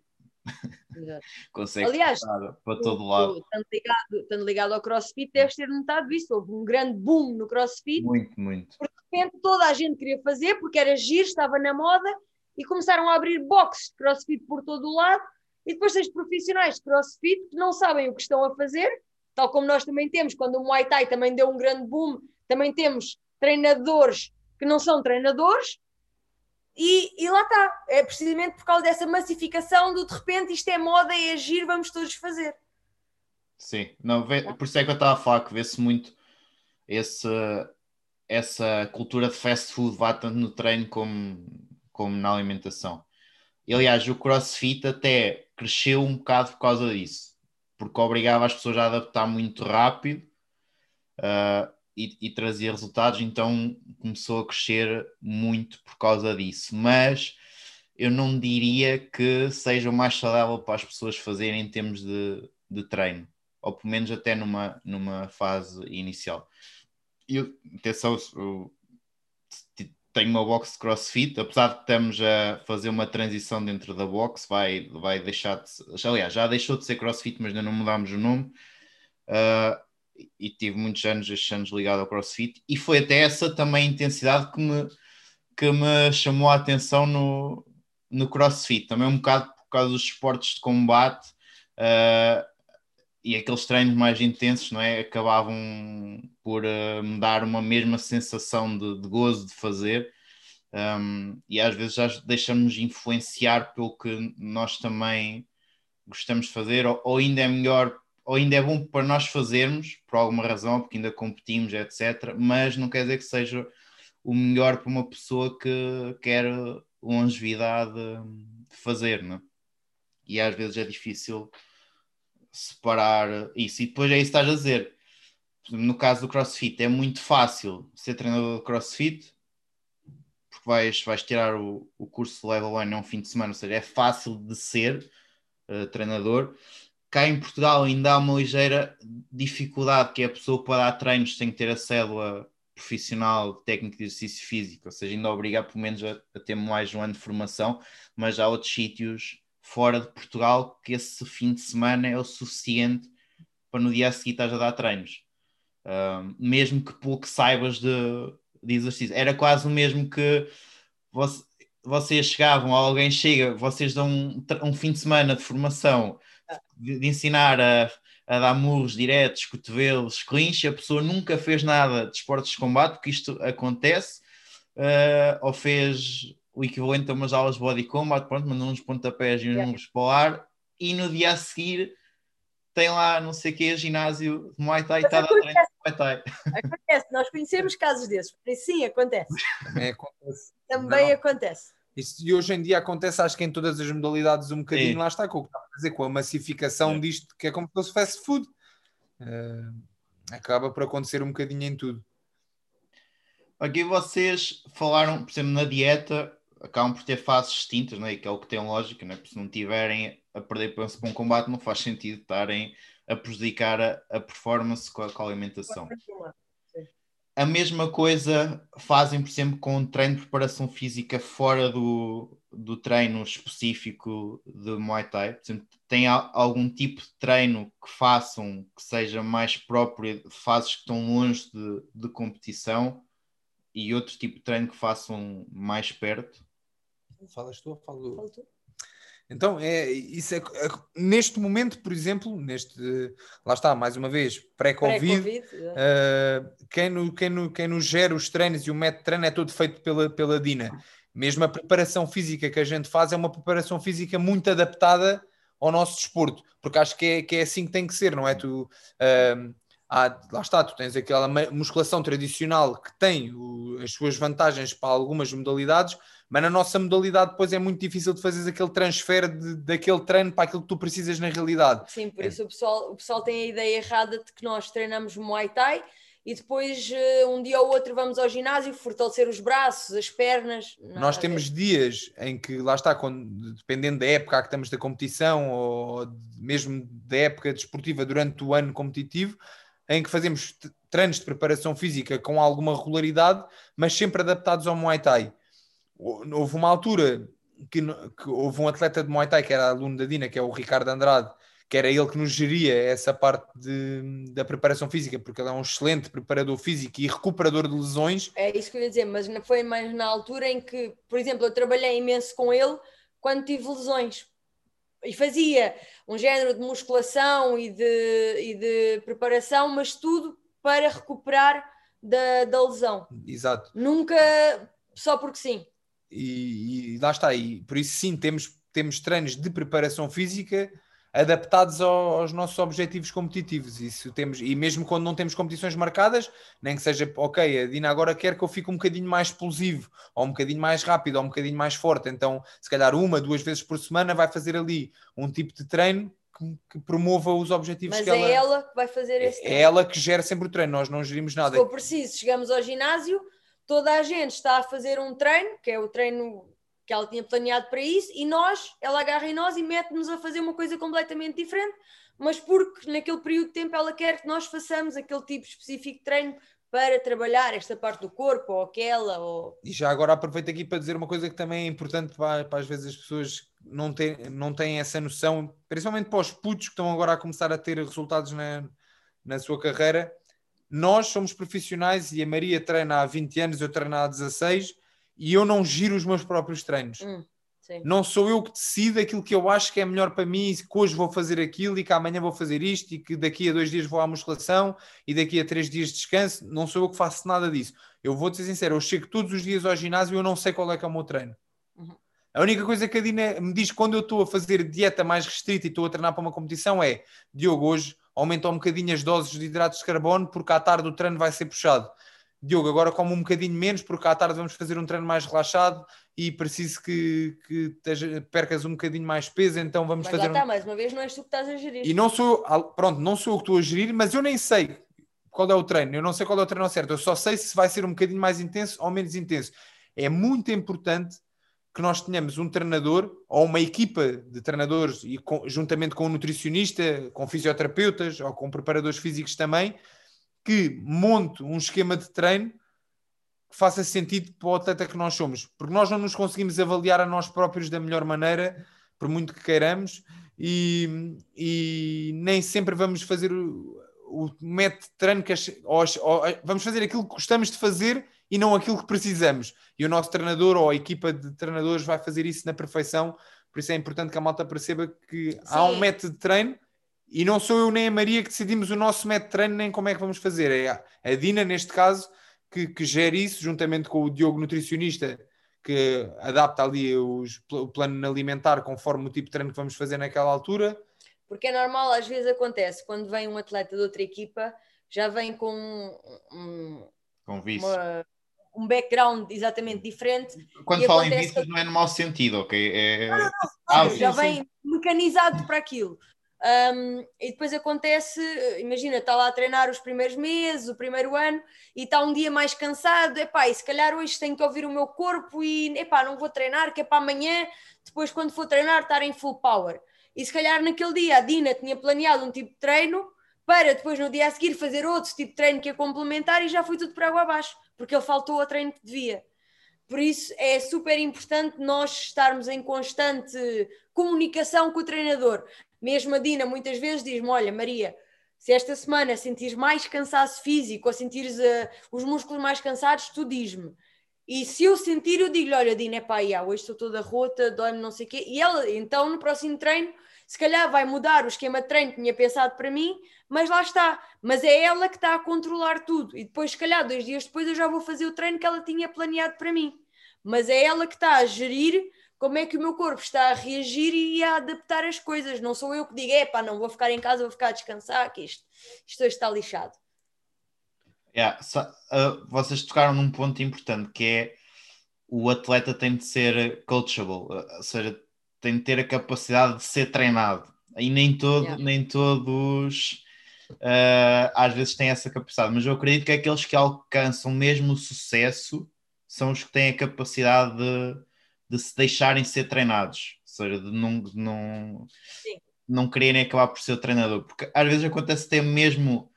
Speaker 1: (laughs) consegue
Speaker 2: Aliás,
Speaker 1: para todo lado.
Speaker 2: Estando ligado, estando ligado ao CrossFit, deves ter notado isso. Houve um grande boom no CrossFit.
Speaker 1: Muito, muito.
Speaker 2: Porque de repente toda a gente queria fazer, porque era giro, estava na moda, e começaram a abrir boxes de CrossFit por todo o lado. E depois tens profissionais de CrossFit que não sabem o que estão a fazer, tal como nós também temos, quando o Muay Thai também deu um grande boom, também temos treinadores que não são treinadores, e, e, lá está, é precisamente por causa dessa massificação do de repente isto é moda, é agir, vamos todos fazer.
Speaker 1: Sim, não, vê, por isso é que eu estava a falar que vê-se muito esse, essa cultura de fast food, vá tanto no treino como, como na alimentação. E, aliás, o CrossFit até cresceu um bocado por causa disso, porque obrigava as pessoas a adaptar muito rápido. Uh, e, trazia resultados, então começou a crescer muito por causa disso. Mas eu não diria que seja o mais saudável para as pessoas fazerem em termos de, de treino, ou pelo menos até numa, numa fase inicial. Eu, atenção, eu tenho uma box de crossfit, apesar de que estamos a fazer uma transição dentro da box, vai, vai deixar de. Aliás, já deixou de ser crossfit, mas ainda não mudámos o nome. Uh, e tive muitos anos, estes anos ligado ao CrossFit, e foi até essa também intensidade que me, que me chamou a atenção no, no CrossFit, também um bocado por causa dos esportes de combate uh, e aqueles treinos mais intensos, não é? Acabavam por uh, me dar uma mesma sensação de, de gozo de fazer. Um, e às vezes já deixamos influenciar pelo que nós também gostamos de fazer, ou, ou ainda é melhor ou ainda é bom para nós fazermos, por alguma razão, porque ainda competimos, etc. Mas não quer dizer que seja o melhor para uma pessoa que quer longevidade fazer, não é? E às vezes é difícil separar isso. E depois é isso que estás a dizer. No caso do CrossFit, é muito fácil ser treinador de CrossFit, porque vais, vais tirar o, o curso Level 1 num fim de semana, ou seja, é fácil de ser uh, treinador cá em Portugal ainda há uma ligeira dificuldade, que é a pessoa para dar treinos tem que ter a célula profissional técnico de exercício físico, ou seja, ainda obriga pelo menos a, a, ter mais um ano de formação, mas há outros sítios fora de Portugal que esse fim de semana é o suficiente para no dia a seguir estás a dar treinos. Uh, mesmo que pouco saibas de, de exercício. Era quase o mesmo que você, vocês chegavam, alguém chega, vocês dão um, um fim de semana de formação de, de ensinar a, a, dar murros diretos, cotovelos, clinch, a pessoa nunca fez nada de esportes de combate, porque isto acontece, uh, ou fez o equivalente a umas aulas de body combat, pronto, mandou uns pontapés e uns yeah. para o ar, e no dia a seguir tem lá não sei o que, ginásio de Muay Thai, está a treinar Muay Thai.
Speaker 2: Acontece, nós conhecemos casos desses, sim, acontece.
Speaker 3: Também acontece.
Speaker 2: Também não. acontece.
Speaker 3: Isso, e hoje em dia acontece, acho que em todas as modalidades, um bocadinho, Sim. lá está, com o que está a dizer, com a massificação é. disto, que é como se fosse fast food. Uh, acaba por acontecer um bocadinho em tudo.
Speaker 1: Aqui vocês falaram, por exemplo, na dieta, acabam por ter fases distintas, né? que é o que tem lógica, né? porque se não tiverem a perder peso para um combate, não faz sentido estarem a prejudicar a, a performance com a, com a alimentação. A mesma coisa fazem, por exemplo, com um treino de preparação física fora do, do treino específico de Muay Thai. Por exemplo, tem algum tipo de treino que façam que seja mais próprio de fases que estão longe de, de competição e outro tipo de treino que façam mais perto?
Speaker 3: Falas tu ou falo Falo tu? Então, é, isso é, é, neste momento, por exemplo, neste, lá está, mais uma vez, pré-Covid, pré uh, quem, no, quem, no, quem nos gera os treinos e o método de treino é todo feito pela, pela Dina. Mesmo a preparação física que a gente faz é uma preparação física muito adaptada ao nosso desporto, porque acho que é, que é assim que tem que ser, não é? Tu, uh, há, lá está, tu tens aquela musculação tradicional que tem o, as suas vantagens para algumas modalidades, mas na nossa modalidade depois é muito difícil de fazer aquele transfer de, daquele treino para aquilo que tu precisas na realidade.
Speaker 2: Sim, por é. isso o pessoal, o pessoal tem a ideia errada de que nós treinamos Muay Thai e depois eh, um dia ou outro vamos ao ginásio fortalecer os braços, as pernas.
Speaker 3: Nós temos dias em que, lá está, quando, dependendo da época que estamos da competição ou mesmo da época desportiva durante o ano competitivo, em que fazemos treinos de preparação física com alguma regularidade, mas sempre adaptados ao Muay Thai houve uma altura que, que, houve um atleta de Muay Thai que era aluno da Dina, que é o Ricardo Andrade, que era ele que nos geria essa parte de, da preparação física, porque ele é um excelente preparador físico e recuperador de lesões.
Speaker 2: É isso que eu ia dizer, mas foi mais na altura em que, por exemplo, eu trabalhei imenso com ele quando tive lesões. E fazia um género de musculação e de, e de preparação, mas tudo para recuperar da, da lesão.
Speaker 3: Exato.
Speaker 2: Nunca só porque sim
Speaker 3: e, e, lá está, e por isso sim temos, temos treinos de preparação física adaptados ao, aos nossos objetivos competitivos. Isso temos, e mesmo quando não temos competições marcadas, nem que seja, ok, a Dina agora quer que eu fique um bocadinho mais explosivo, ou um bocadinho mais rápido, ou um bocadinho mais forte. Então, se calhar uma, duas vezes por semana vai fazer ali um tipo de treino que, promova os objetivos
Speaker 2: Mas
Speaker 3: que
Speaker 2: é
Speaker 3: ela...
Speaker 2: ela que vai fazer esse
Speaker 3: treino. É ela que gera sempre o treino, nós não gerimos nada.
Speaker 2: Se for preciso, chegamos ao ginásio toda a gente está a fazer um treino, que é o treino que ela tinha planeado para isso, e nós, ela agarra em nós e mete-nos a fazer uma coisa completamente diferente, mas porque naquele período de tempo ela quer que nós façamos aquele tipo específico de treino para trabalhar esta parte do corpo ou aquela. Ou...
Speaker 3: E já agora aproveito aqui para dizer uma coisa que também é importante para, para às vezes as pessoas não, ter, não têm essa noção, principalmente para os putos que estão agora a começar a ter resultados na, na sua carreira nós somos profissionais e a Maria treina há 20 anos, eu treino há 16 e eu não giro os meus próprios treinos. Hum, não sou eu que decido aquilo que eu acho que é melhor para mim, que hoje vou fazer aquilo e que amanhã vou fazer isto e que daqui a dois dias vou à musculação e daqui a três dias descanso. Não sou eu que faço nada disso. Eu vou-te ser sincero, eu chego todos os dias ao ginásio e eu não sei qual é que é o meu treino. Uhum. A única coisa que a Dina me diz quando eu estou a fazer dieta mais restrita e estou a treinar para uma competição é Diogo, hoje aumenta um bocadinho as doses de hidratos de carbono, porque à tarde o treino vai ser puxado. Diogo, agora como um bocadinho menos, porque à tarde vamos fazer um treino mais relaxado e preciso que, que percas um bocadinho mais peso, então vamos
Speaker 2: mas
Speaker 3: fazer.
Speaker 2: Lá está, um... mais uma vez, não és tu que estás a gerir.
Speaker 3: E não sou eu, pronto, não sou eu que estou a gerir, mas eu nem sei qual é o treino, eu não sei qual é o treino certo, eu só sei se vai ser um bocadinho mais intenso ou menos intenso. É muito importante que nós tenhamos um treinador ou uma equipa de treinadores e com, juntamente com um nutricionista, com fisioterapeutas ou com preparadores físicos também, que monte um esquema de treino que faça sentido para o atleta que nós somos, porque nós não nos conseguimos avaliar a nós próprios da melhor maneira, por muito que queiramos, e, e nem sempre vamos fazer o, o método de treino que ou, ou, vamos fazer aquilo que gostamos de fazer e não aquilo que precisamos. E o nosso treinador ou a equipa de treinadores vai fazer isso na perfeição. Por isso é importante que a malta perceba que Sim. há um método de treino e não sou eu nem a Maria que decidimos o nosso método de treino nem como é que vamos fazer. É a Dina, neste caso, que, que gera isso, juntamente com o Diogo Nutricionista, que adapta ali os, o plano alimentar conforme o tipo de treino que vamos fazer naquela altura.
Speaker 2: Porque é normal, às vezes acontece, quando vem um atleta de outra equipa, já vem com um,
Speaker 1: com vício.
Speaker 2: Uma, um background exatamente diferente.
Speaker 1: Quando falo em vícios, não é no mau sentido, ok? É...
Speaker 2: Não, não, não, ah, já sim, vem sim. mecanizado para aquilo. Um, e depois acontece, imagina, está lá a treinar os primeiros meses, o primeiro ano, e está um dia mais cansado, epá, e se calhar hoje tenho que ouvir o meu corpo e epá, não vou treinar, que é para amanhã, depois quando for treinar, estar em full power. E se calhar naquele dia a Dina tinha planeado um tipo de treino para depois no dia a seguir fazer outro tipo de treino que é complementar e já foi tudo para água abaixo, porque ele faltou ao treino que devia. Por isso é super importante nós estarmos em constante comunicação com o treinador. Mesmo a Dina muitas vezes diz-me: Olha, Maria, se esta semana sentires mais cansaço físico ou sentires uh, os músculos mais cansados, tu diz-me. E se eu sentir, eu digo-lhe: Olha, Dina, é pá, já, hoje estou toda rota, dói-me não sei o quê. E ela, então, no próximo treino, se calhar vai mudar o esquema de treino que tinha pensado para mim, mas lá está. Mas é ela que está a controlar tudo. E depois, se calhar, dois dias depois, eu já vou fazer o treino que ela tinha planeado para mim. Mas é ela que está a gerir como é que o meu corpo está a reagir e a adaptar as coisas. Não sou eu que digo, é pá, não vou ficar em casa, vou ficar a descansar, que isto, isto hoje está lixado.
Speaker 1: Yeah, so, uh, vocês tocaram num ponto importante que é o atleta tem de ser coachable, uh, ou seja, tem de ter a capacidade de ser treinado. E nem, todo, yeah. nem todos uh, às vezes têm essa capacidade, mas eu acredito que aqueles que alcançam mesmo o sucesso são os que têm a capacidade de de se deixarem ser treinados, ou seja, de não, de não, não quererem acabar por ser o treinador, porque às vezes acontece até mesmo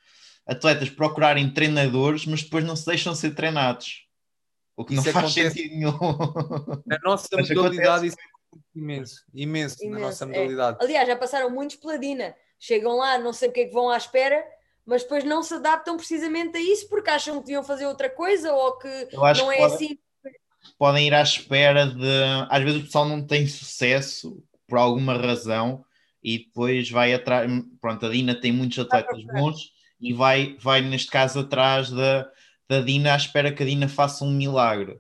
Speaker 1: atletas procurarem treinadores, mas depois não se deixam ser treinados. O que isso não faz sentido nenhum.
Speaker 3: Na nossa mas modalidade, isso é imenso, imenso, imenso, na nossa é. modalidade.
Speaker 2: É. Aliás, já passaram muitos Dina, chegam lá, não sei o que é que vão à espera, mas depois não se adaptam precisamente a isso porque acham que deviam fazer outra coisa ou que não é que pode... assim
Speaker 1: podem ir à espera de. Às vezes o pessoal não tem sucesso por alguma razão e depois vai atrás. Pronto, a Dina tem muitos atletas bons e vai, vai neste caso, atrás da, da Dina à espera que a Dina faça um milagre.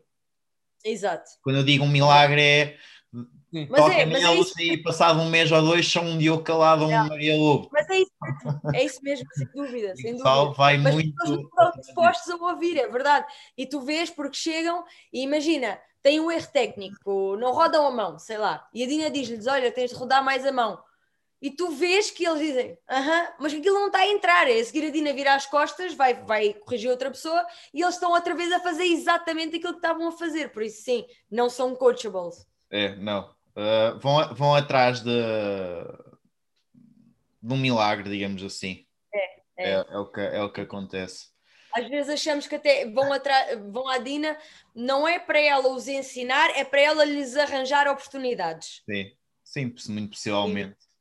Speaker 2: Exato.
Speaker 1: Quando eu digo um milagre é. Mas toca é, neles é e passado um mês ou dois são um Diogo Calado ou um Maria Lobo.
Speaker 2: Mas é isso mesmo, é isso mesmo, sem dúvida. Sem
Speaker 1: dúvida. vai Mas muito. Não
Speaker 2: estão dispostos a ouvir, é verdade. E tu vês porque chegam e imagina, tem um erro técnico, não rodam a mão, sei lá. E a Dina diz-lhes: Olha, tens de rodar mais a mão. E tu vês que eles dizem, aham, mas aquilo não está a entrar. É a seguir a Dina virar as costas, vai, vai corrigir outra pessoa e eles estão outra vez a fazer exatamente aquilo que estavam a fazer. Por isso, sim, não são coachables.
Speaker 1: É, não. Uh, vão, vão atrás de, de um milagre, digamos assim.
Speaker 2: É, é.
Speaker 1: é, é o, que, é o que acontece.
Speaker 2: Às vezes achamos que até vão, atrás, vão à Dina, não é para ela os ensinar, é para ela lhes arranjar oportunidades.
Speaker 1: Sim, sim, muito possivelmente. Sim.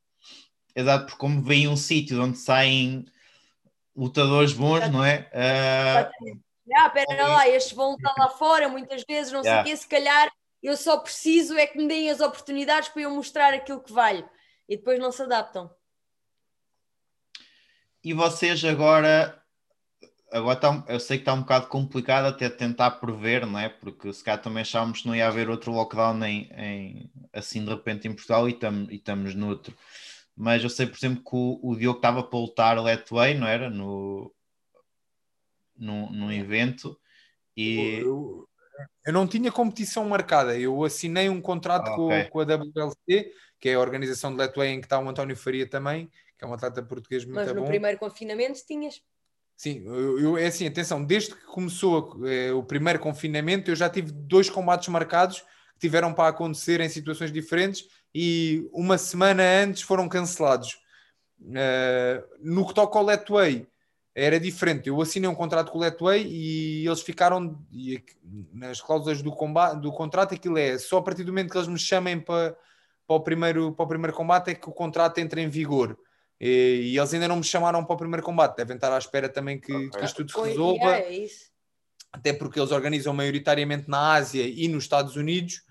Speaker 1: Exato, porque como vem um sítio onde saem lutadores bons, não é? Uh...
Speaker 2: Ah, pera lá, estes vão lutar lá fora muitas vezes, não yeah. sei o quê, se calhar eu só preciso é que me deem as oportunidades para eu mostrar aquilo que valho e depois não se adaptam.
Speaker 1: E vocês agora, agora tá, eu sei que está um bocado complicado até tentar prever, não é? Porque se calhar também achávamos que não ia haver outro lockdown em, em assim de repente em Portugal e, tam, e estamos noutro. Mas eu sei, por exemplo, que o, o Diogo estava para lutar Letway, não era? No, no, num evento. E...
Speaker 3: Eu, eu não tinha competição marcada, eu assinei um contrato ah, okay. com, com, a WLC, que é a organização de Letway em que está o António Faria também, que é um atleta português muito
Speaker 2: Mas
Speaker 3: bom.
Speaker 2: Mas no primeiro confinamento tinhas?
Speaker 3: Sim, eu, eu, é assim, atenção, desde que começou é, o primeiro confinamento, eu já tive dois combates marcados que tiveram para acontecer em situações diferentes e uma semana antes foram cancelados. Uh, no que toca ao Letway, era diferente. Eu assinei um contrato com o Letway e eles ficaram e nas cláusulas do, combate, do contrato. Aquilo é só a partir do momento que eles me chamem para, para, o, primeiro, para o primeiro combate é que o contrato entra em vigor. E, e eles ainda não me chamaram para o primeiro combate. Devem estar à espera também que, okay. que isto tudo se resolva.
Speaker 2: É
Speaker 3: Até porque eles organizam maioritariamente na Ásia e nos Estados Unidos.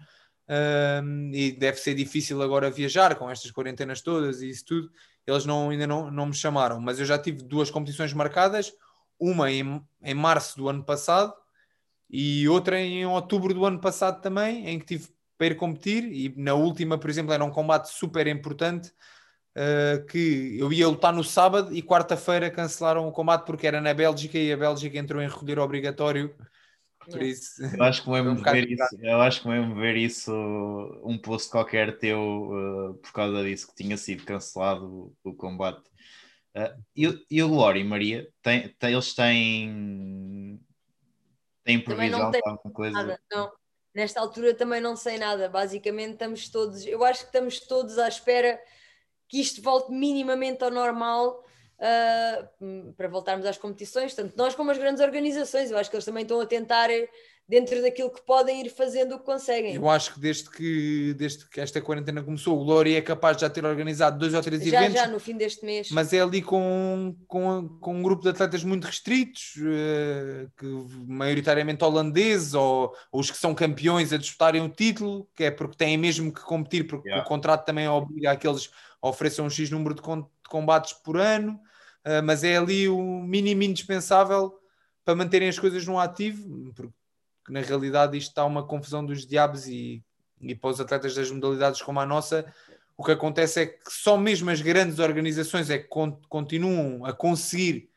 Speaker 3: Um, e deve ser difícil agora viajar com estas quarentenas todas e isso tudo eles não, ainda não, não me chamaram, mas eu já tive duas competições marcadas, uma em, em março do ano passado e outra em outubro do ano passado também, em que tive para ir competir, e na última, por exemplo, era um combate super importante, uh, que eu ia lutar no sábado e quarta-feira cancelaram o combate porque era na Bélgica e a Bélgica entrou em recolher obrigatório Por isso,
Speaker 1: Eu acho que (laughs)
Speaker 3: um
Speaker 1: mesmo
Speaker 3: bocado
Speaker 1: ver isso, eu acho que mesmo ver isso, um post qualquer teu uh, por causa disso que tinha sido cancelado o, o combate. Uh, e, o- e o Glória e Maria, tem, tem- eles têm, têm previsão de alguma coisa?
Speaker 2: Nada, não. Nesta altura também não sei nada. Basicamente estamos todos, eu acho que estamos todos à espera que isto volte minimamente ao normal hum, para voltarmos às competições, tanto nós como as grandes organizações. Eu acho que eles também estão a tentar, eh, dentro daquilo que podem, ir fazendo o que conseguem.
Speaker 3: eu acho que desde que, desde que esta quarentena começou, o Glória é capaz de já ter organizado dois ou três
Speaker 2: Já,
Speaker 3: eventos,
Speaker 2: já no fim deste mês.
Speaker 3: mas é ali com, com, com um grupo de atletas muito restritos, eh, que maioritariamente holandeses ou, ou os que são campeões a disputarem o título, que é porque têm mesmo que competir, porque
Speaker 1: Yeah.
Speaker 3: o contrato também obriga a que eles ofereçam um X número de combates por ano, eh, mas é ali o mínimo indispensável para manterem as coisas no ativo, porque na realidade isto está uma confusão dos diabos e, e para os atletas das modalidades como a nossa, o que acontece é que só mesmo as grandes organizações é que con- continuam a conseguir,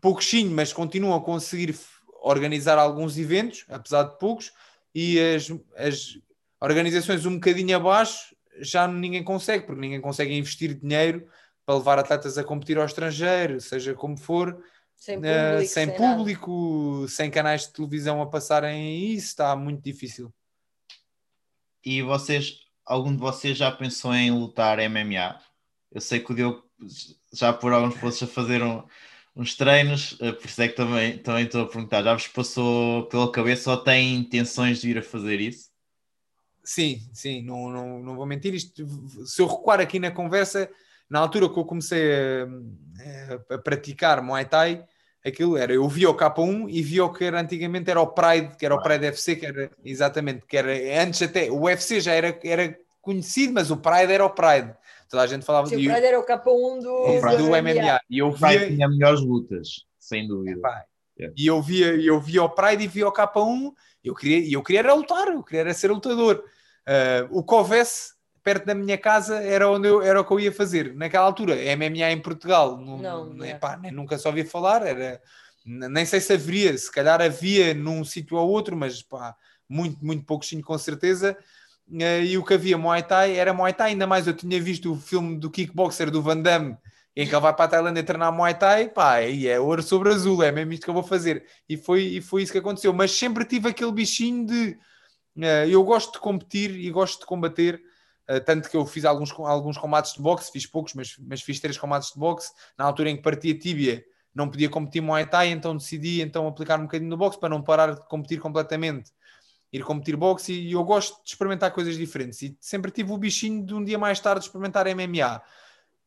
Speaker 3: pouquinho, mas continuam a conseguir organizar alguns eventos, apesar de poucos, e as, as organizações um bocadinho abaixo já ninguém consegue, porque ninguém consegue investir dinheiro para levar atletas a competir ao estrangeiro, seja como for,
Speaker 2: sem
Speaker 3: eh,
Speaker 2: público.
Speaker 3: sem
Speaker 2: nada.
Speaker 3: público, sem canais de televisão a passarem isso, está muito difícil.
Speaker 1: E vocês, algum de vocês já pensou em lutar MMA? Eu sei que o Diogo já por alguns postos a fazer um- uns treinos, eh, por isso é que também, também estou a perguntar, já vos passou pela cabeça ou têm intenções de ir a fazer isso?
Speaker 3: Sim, sim, não, não, não vou mentir. Isto, se eu recuar aqui na conversa, na altura que eu comecei a, a praticar Muay Thai, aquilo era, eu via o K1 e via o que era antigamente era o Pride, que era o Pride FC, que era exatamente, que era antes até, o UFC já era, era conhecido, mas o Pride era o Pride. Toda a gente falava
Speaker 2: Sim, o
Speaker 3: de,
Speaker 2: Pride era o K1 do,
Speaker 1: Pride
Speaker 3: do MMA. E eu via,
Speaker 1: tinha melhores lutas, sem dúvida.
Speaker 3: Pá,
Speaker 1: Yeah.
Speaker 3: E eu via, eu via o Pride e via o K1, eu queria, e eu queria era lutar, eu queria era ser lutador. Ah, o que houvesse perto da minha casa era onde eu, era o que eu ia fazer. Naquela altura, MMA em Portugal, não,
Speaker 2: Não, é.
Speaker 3: nem nunca só ouvi falar, era, nem sei se haveria, se calhar havia num sítio ou outro, mas pá, muito, muito pouquinho com certeza. Ah, e o que havia Muay Thai era Muay Thai, ainda mais eu tinha visto o filme do kickboxer do Van Damme em que ele vai para a Tailândia treinar Muay Thai, pá, e é ouro sobre azul, é mesmo isto que eu vou fazer. E foi, e foi isso que aconteceu. Mas sempre tive aquele bichinho de eh, eu gosto de competir e gosto de combater. Eh, tanto que eu fiz alguns, alguns combates de boxe, fiz poucos, mas, mas fiz três combates de boxe. Na altura em que partia tíbia, não podia competir Muay Thai, então decidi então aplicar um bocadinho no boxe para não parar de competir completamente. Ir competir boxe e eu gosto de experimentar coisas diferentes. E sempre tive o bichinho de um dia mais tarde experimentar MMA.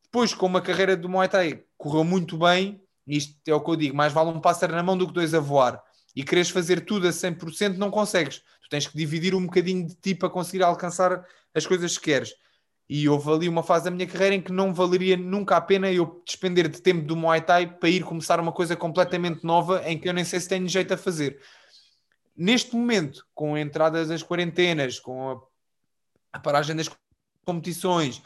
Speaker 3: Depois, com uma carreira do Muay Thai correu muito bem, isto é o que eu digo, mais vale um pássaro na mão do que dois a voar. E queres fazer tudo a 100%, não consegues. Tu tens que dividir um bocadinho de ti para conseguir alcançar as coisas que queres. E houve ali uma fase da minha carreira em que não valeria nunca a pena eu despender de tempo do Muay Thai para ir começar uma coisa completamente nova em que eu nem sei se tenho jeito a fazer. Neste momento, com a entrada das quarentenas, com a, paragem das competições,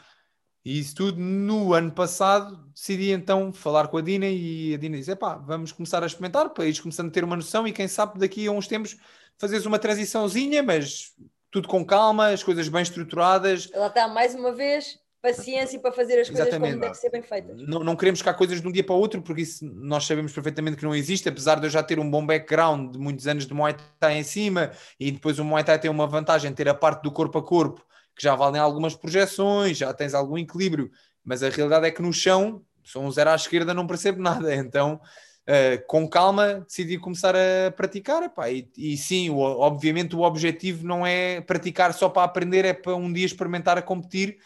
Speaker 3: e isso tudo no ano passado decidi então falar com a Dina e a Dina disse: epá, vamos começar a experimentar para ires começando a ter uma noção e quem sabe daqui a uns tempos fazeres uma transiçãozinha, mas tudo com calma, as coisas bem estruturadas.
Speaker 2: Ela está mais uma vez, paciência para fazer as coisas
Speaker 3: Exatamente.
Speaker 2: como tem que ser bem feitas.
Speaker 3: Não, não queremos cá coisas de um dia para o outro, porque isso nós sabemos perfeitamente que não existe, apesar de eu já ter um bom background de muitos anos de Muay Thai em cima, e depois o Muay Thai tem uma vantagem ter a parte do corpo a corpo, que já valem algumas projeções, já tens algum equilíbrio, mas a realidade é que no chão, sou um zero à esquerda, não percebo nada, (laughs) então Uh, com calma decidi começar a praticar epá, e, e sim, o, obviamente o objetivo não é praticar só para aprender, é para um dia experimentar a competir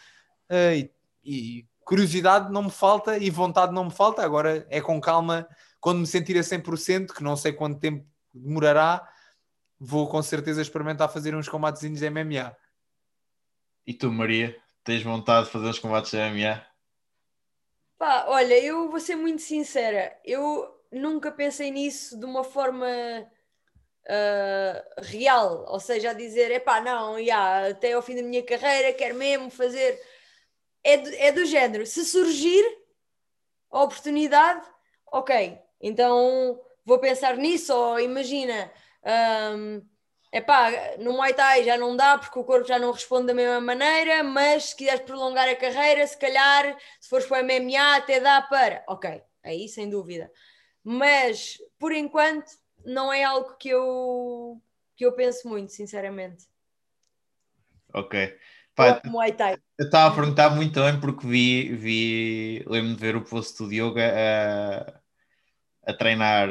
Speaker 3: uh, e, e, curiosidade não me falta e vontade não me falta, agora é com calma quando me sentir a 100%, que não sei quanto tempo demorará vou com certeza experimentar fazer uns combatezinhos de MMA
Speaker 1: E tu Maria, tens vontade de fazer os combates de MMA?
Speaker 2: Pá, olha, eu vou ser muito sincera, eu nunca pensei nisso de uma forma uh, real, ou seja, a dizer, epá, não, yeah, até ao fim da minha carreira quero mesmo fazer. É do, é do género, se surgir a oportunidade, ok, então vou pensar nisso, ou imagina, Um, epá, no Muay Thai já não dá porque o corpo já não responde da mesma maneira, mas se quiseres prolongar a carreira, se calhar, se fores para o MMA, até dá para. Ok, aí sem dúvida. Mas por enquanto não é algo que eu, que eu penso muito, sinceramente.
Speaker 1: Ok.
Speaker 2: Pá, Thai.
Speaker 1: Eu estava a perguntar muito bem porque vi, vi lembro-me de ver o posto do yoga a, a treinar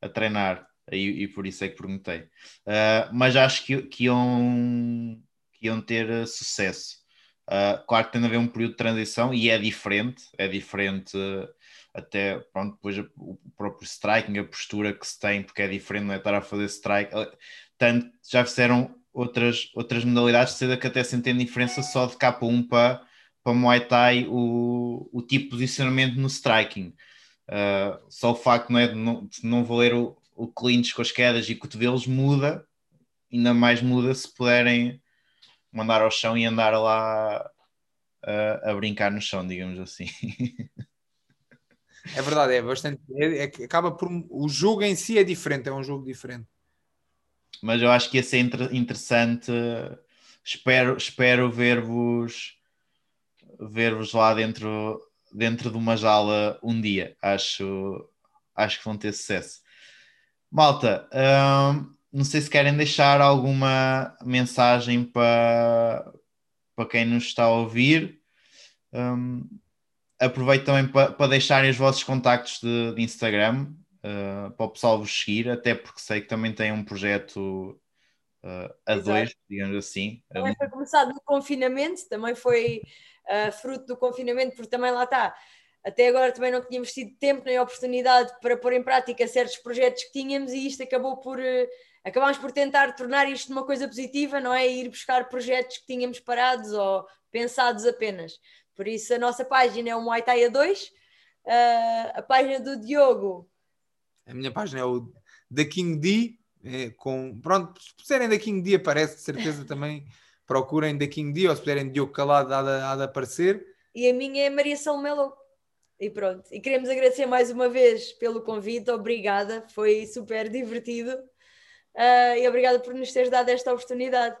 Speaker 1: a treinar e, e, por isso é que perguntei. Uh, mas acho que, que, iam, que iam ter sucesso. Uh, claro que tem a haver um período de transição e é diferente, é diferente até pronto, depois o próprio striking, a postura que se tem, porque é diferente, não é estar a fazer strike. Tanto já fizeram outras, outras modalidades, sendo que até se entende diferença só de K1 para, para Muay Thai o, o tipo de posicionamento no striking. Uh, só o facto não é, de, não, de não valer o, o clinch com as quedas e cotovelos muda, ainda mais muda se puderem mandar ao chão e andar lá uh, a brincar no chão, digamos assim. (laughs)
Speaker 3: É verdade, é bastante. É, é, acaba por. O jogo em si é diferente, é um jogo diferente.
Speaker 1: Mas eu acho que ia ser interessante. Espero, espero ver-vos ver-vos lá dentro dentro de uma jaula um dia. Acho, acho que vão ter sucesso. Malta, hum, não sei se querem deixar alguma mensagem para, para quem nos está a ouvir. Hum, aproveito também para, para deixarem os vossos contactos de, de Instagram uh, para o pessoal vos seguir, até porque sei que também tem um projeto uh, a Exato. dois, digamos assim.
Speaker 2: Também foi começado no confinamento, também foi uh, fruto do confinamento, porque também lá está. Até agora também não tínhamos tido tempo nem oportunidade para pôr em prática certos projetos que tínhamos e isto acabou por. Acabámos por tentar tornar isto uma coisa positiva, não é? Ir buscar projetos que tínhamos parados ou pensados apenas. Por isso a nossa página é o Muay Thai A2, uh, a página do Diogo.
Speaker 3: A minha página é o The King D, é, com, pronto, se puserem The King D aparece de certeza (laughs) também procurem The King D ou se puderem Diogo Calado há de, há de aparecer.
Speaker 2: E a minha é Maria Salomelo. E pronto. E queremos agradecer mais uma vez pelo convite. Obrigada. Foi super divertido. Uh, e obrigada por nos teres dado esta oportunidade.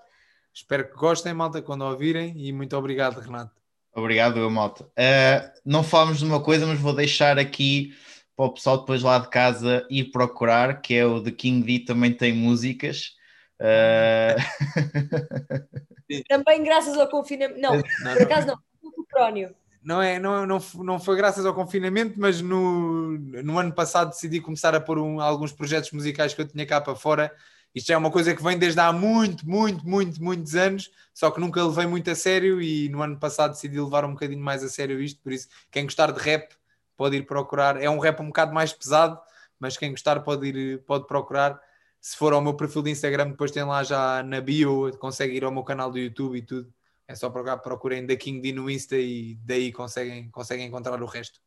Speaker 3: Espero que gostem, malta, quando ouvirem. E muito obrigado, Renato.
Speaker 1: Obrigado, eu, malta. Uh, não falamos de uma coisa, mas vou deixar aqui para o pessoal depois lá de casa ir procurar, que é o The King D também tem músicas. Uh... (laughs)
Speaker 2: Também graças ao confinamento. Não, não por acaso não, o Crónio.
Speaker 3: Não, é, não, não, não foi graças ao confinamento, mas no, no ano passado decidi começar a pôr um, alguns projetos musicais que eu tinha cá para fora. Isto é uma coisa que vem desde há muito, muito, muito, muitos anos, só que nunca levei muito a sério e no ano passado decidi levar um bocadinho mais a sério isto. Por isso, quem gostar de rap pode ir procurar. É um rap um bocado mais pesado, mas quem gostar pode ir pode procurar se for ao meu perfil de Instagram, depois tem lá já na bio, consegue ir ao meu canal do YouTube e tudo. É só procurar, procurem da King D no Insta e daí conseguem, conseguem encontrar o resto.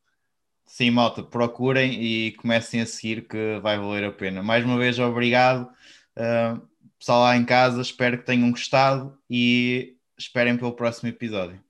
Speaker 1: Sim, malta, procurem e comecem a seguir que vai valer a pena. Mais uma vez, obrigado. Uh, pessoal lá em casa, espero que tenham gostado e esperem pelo próximo episódio.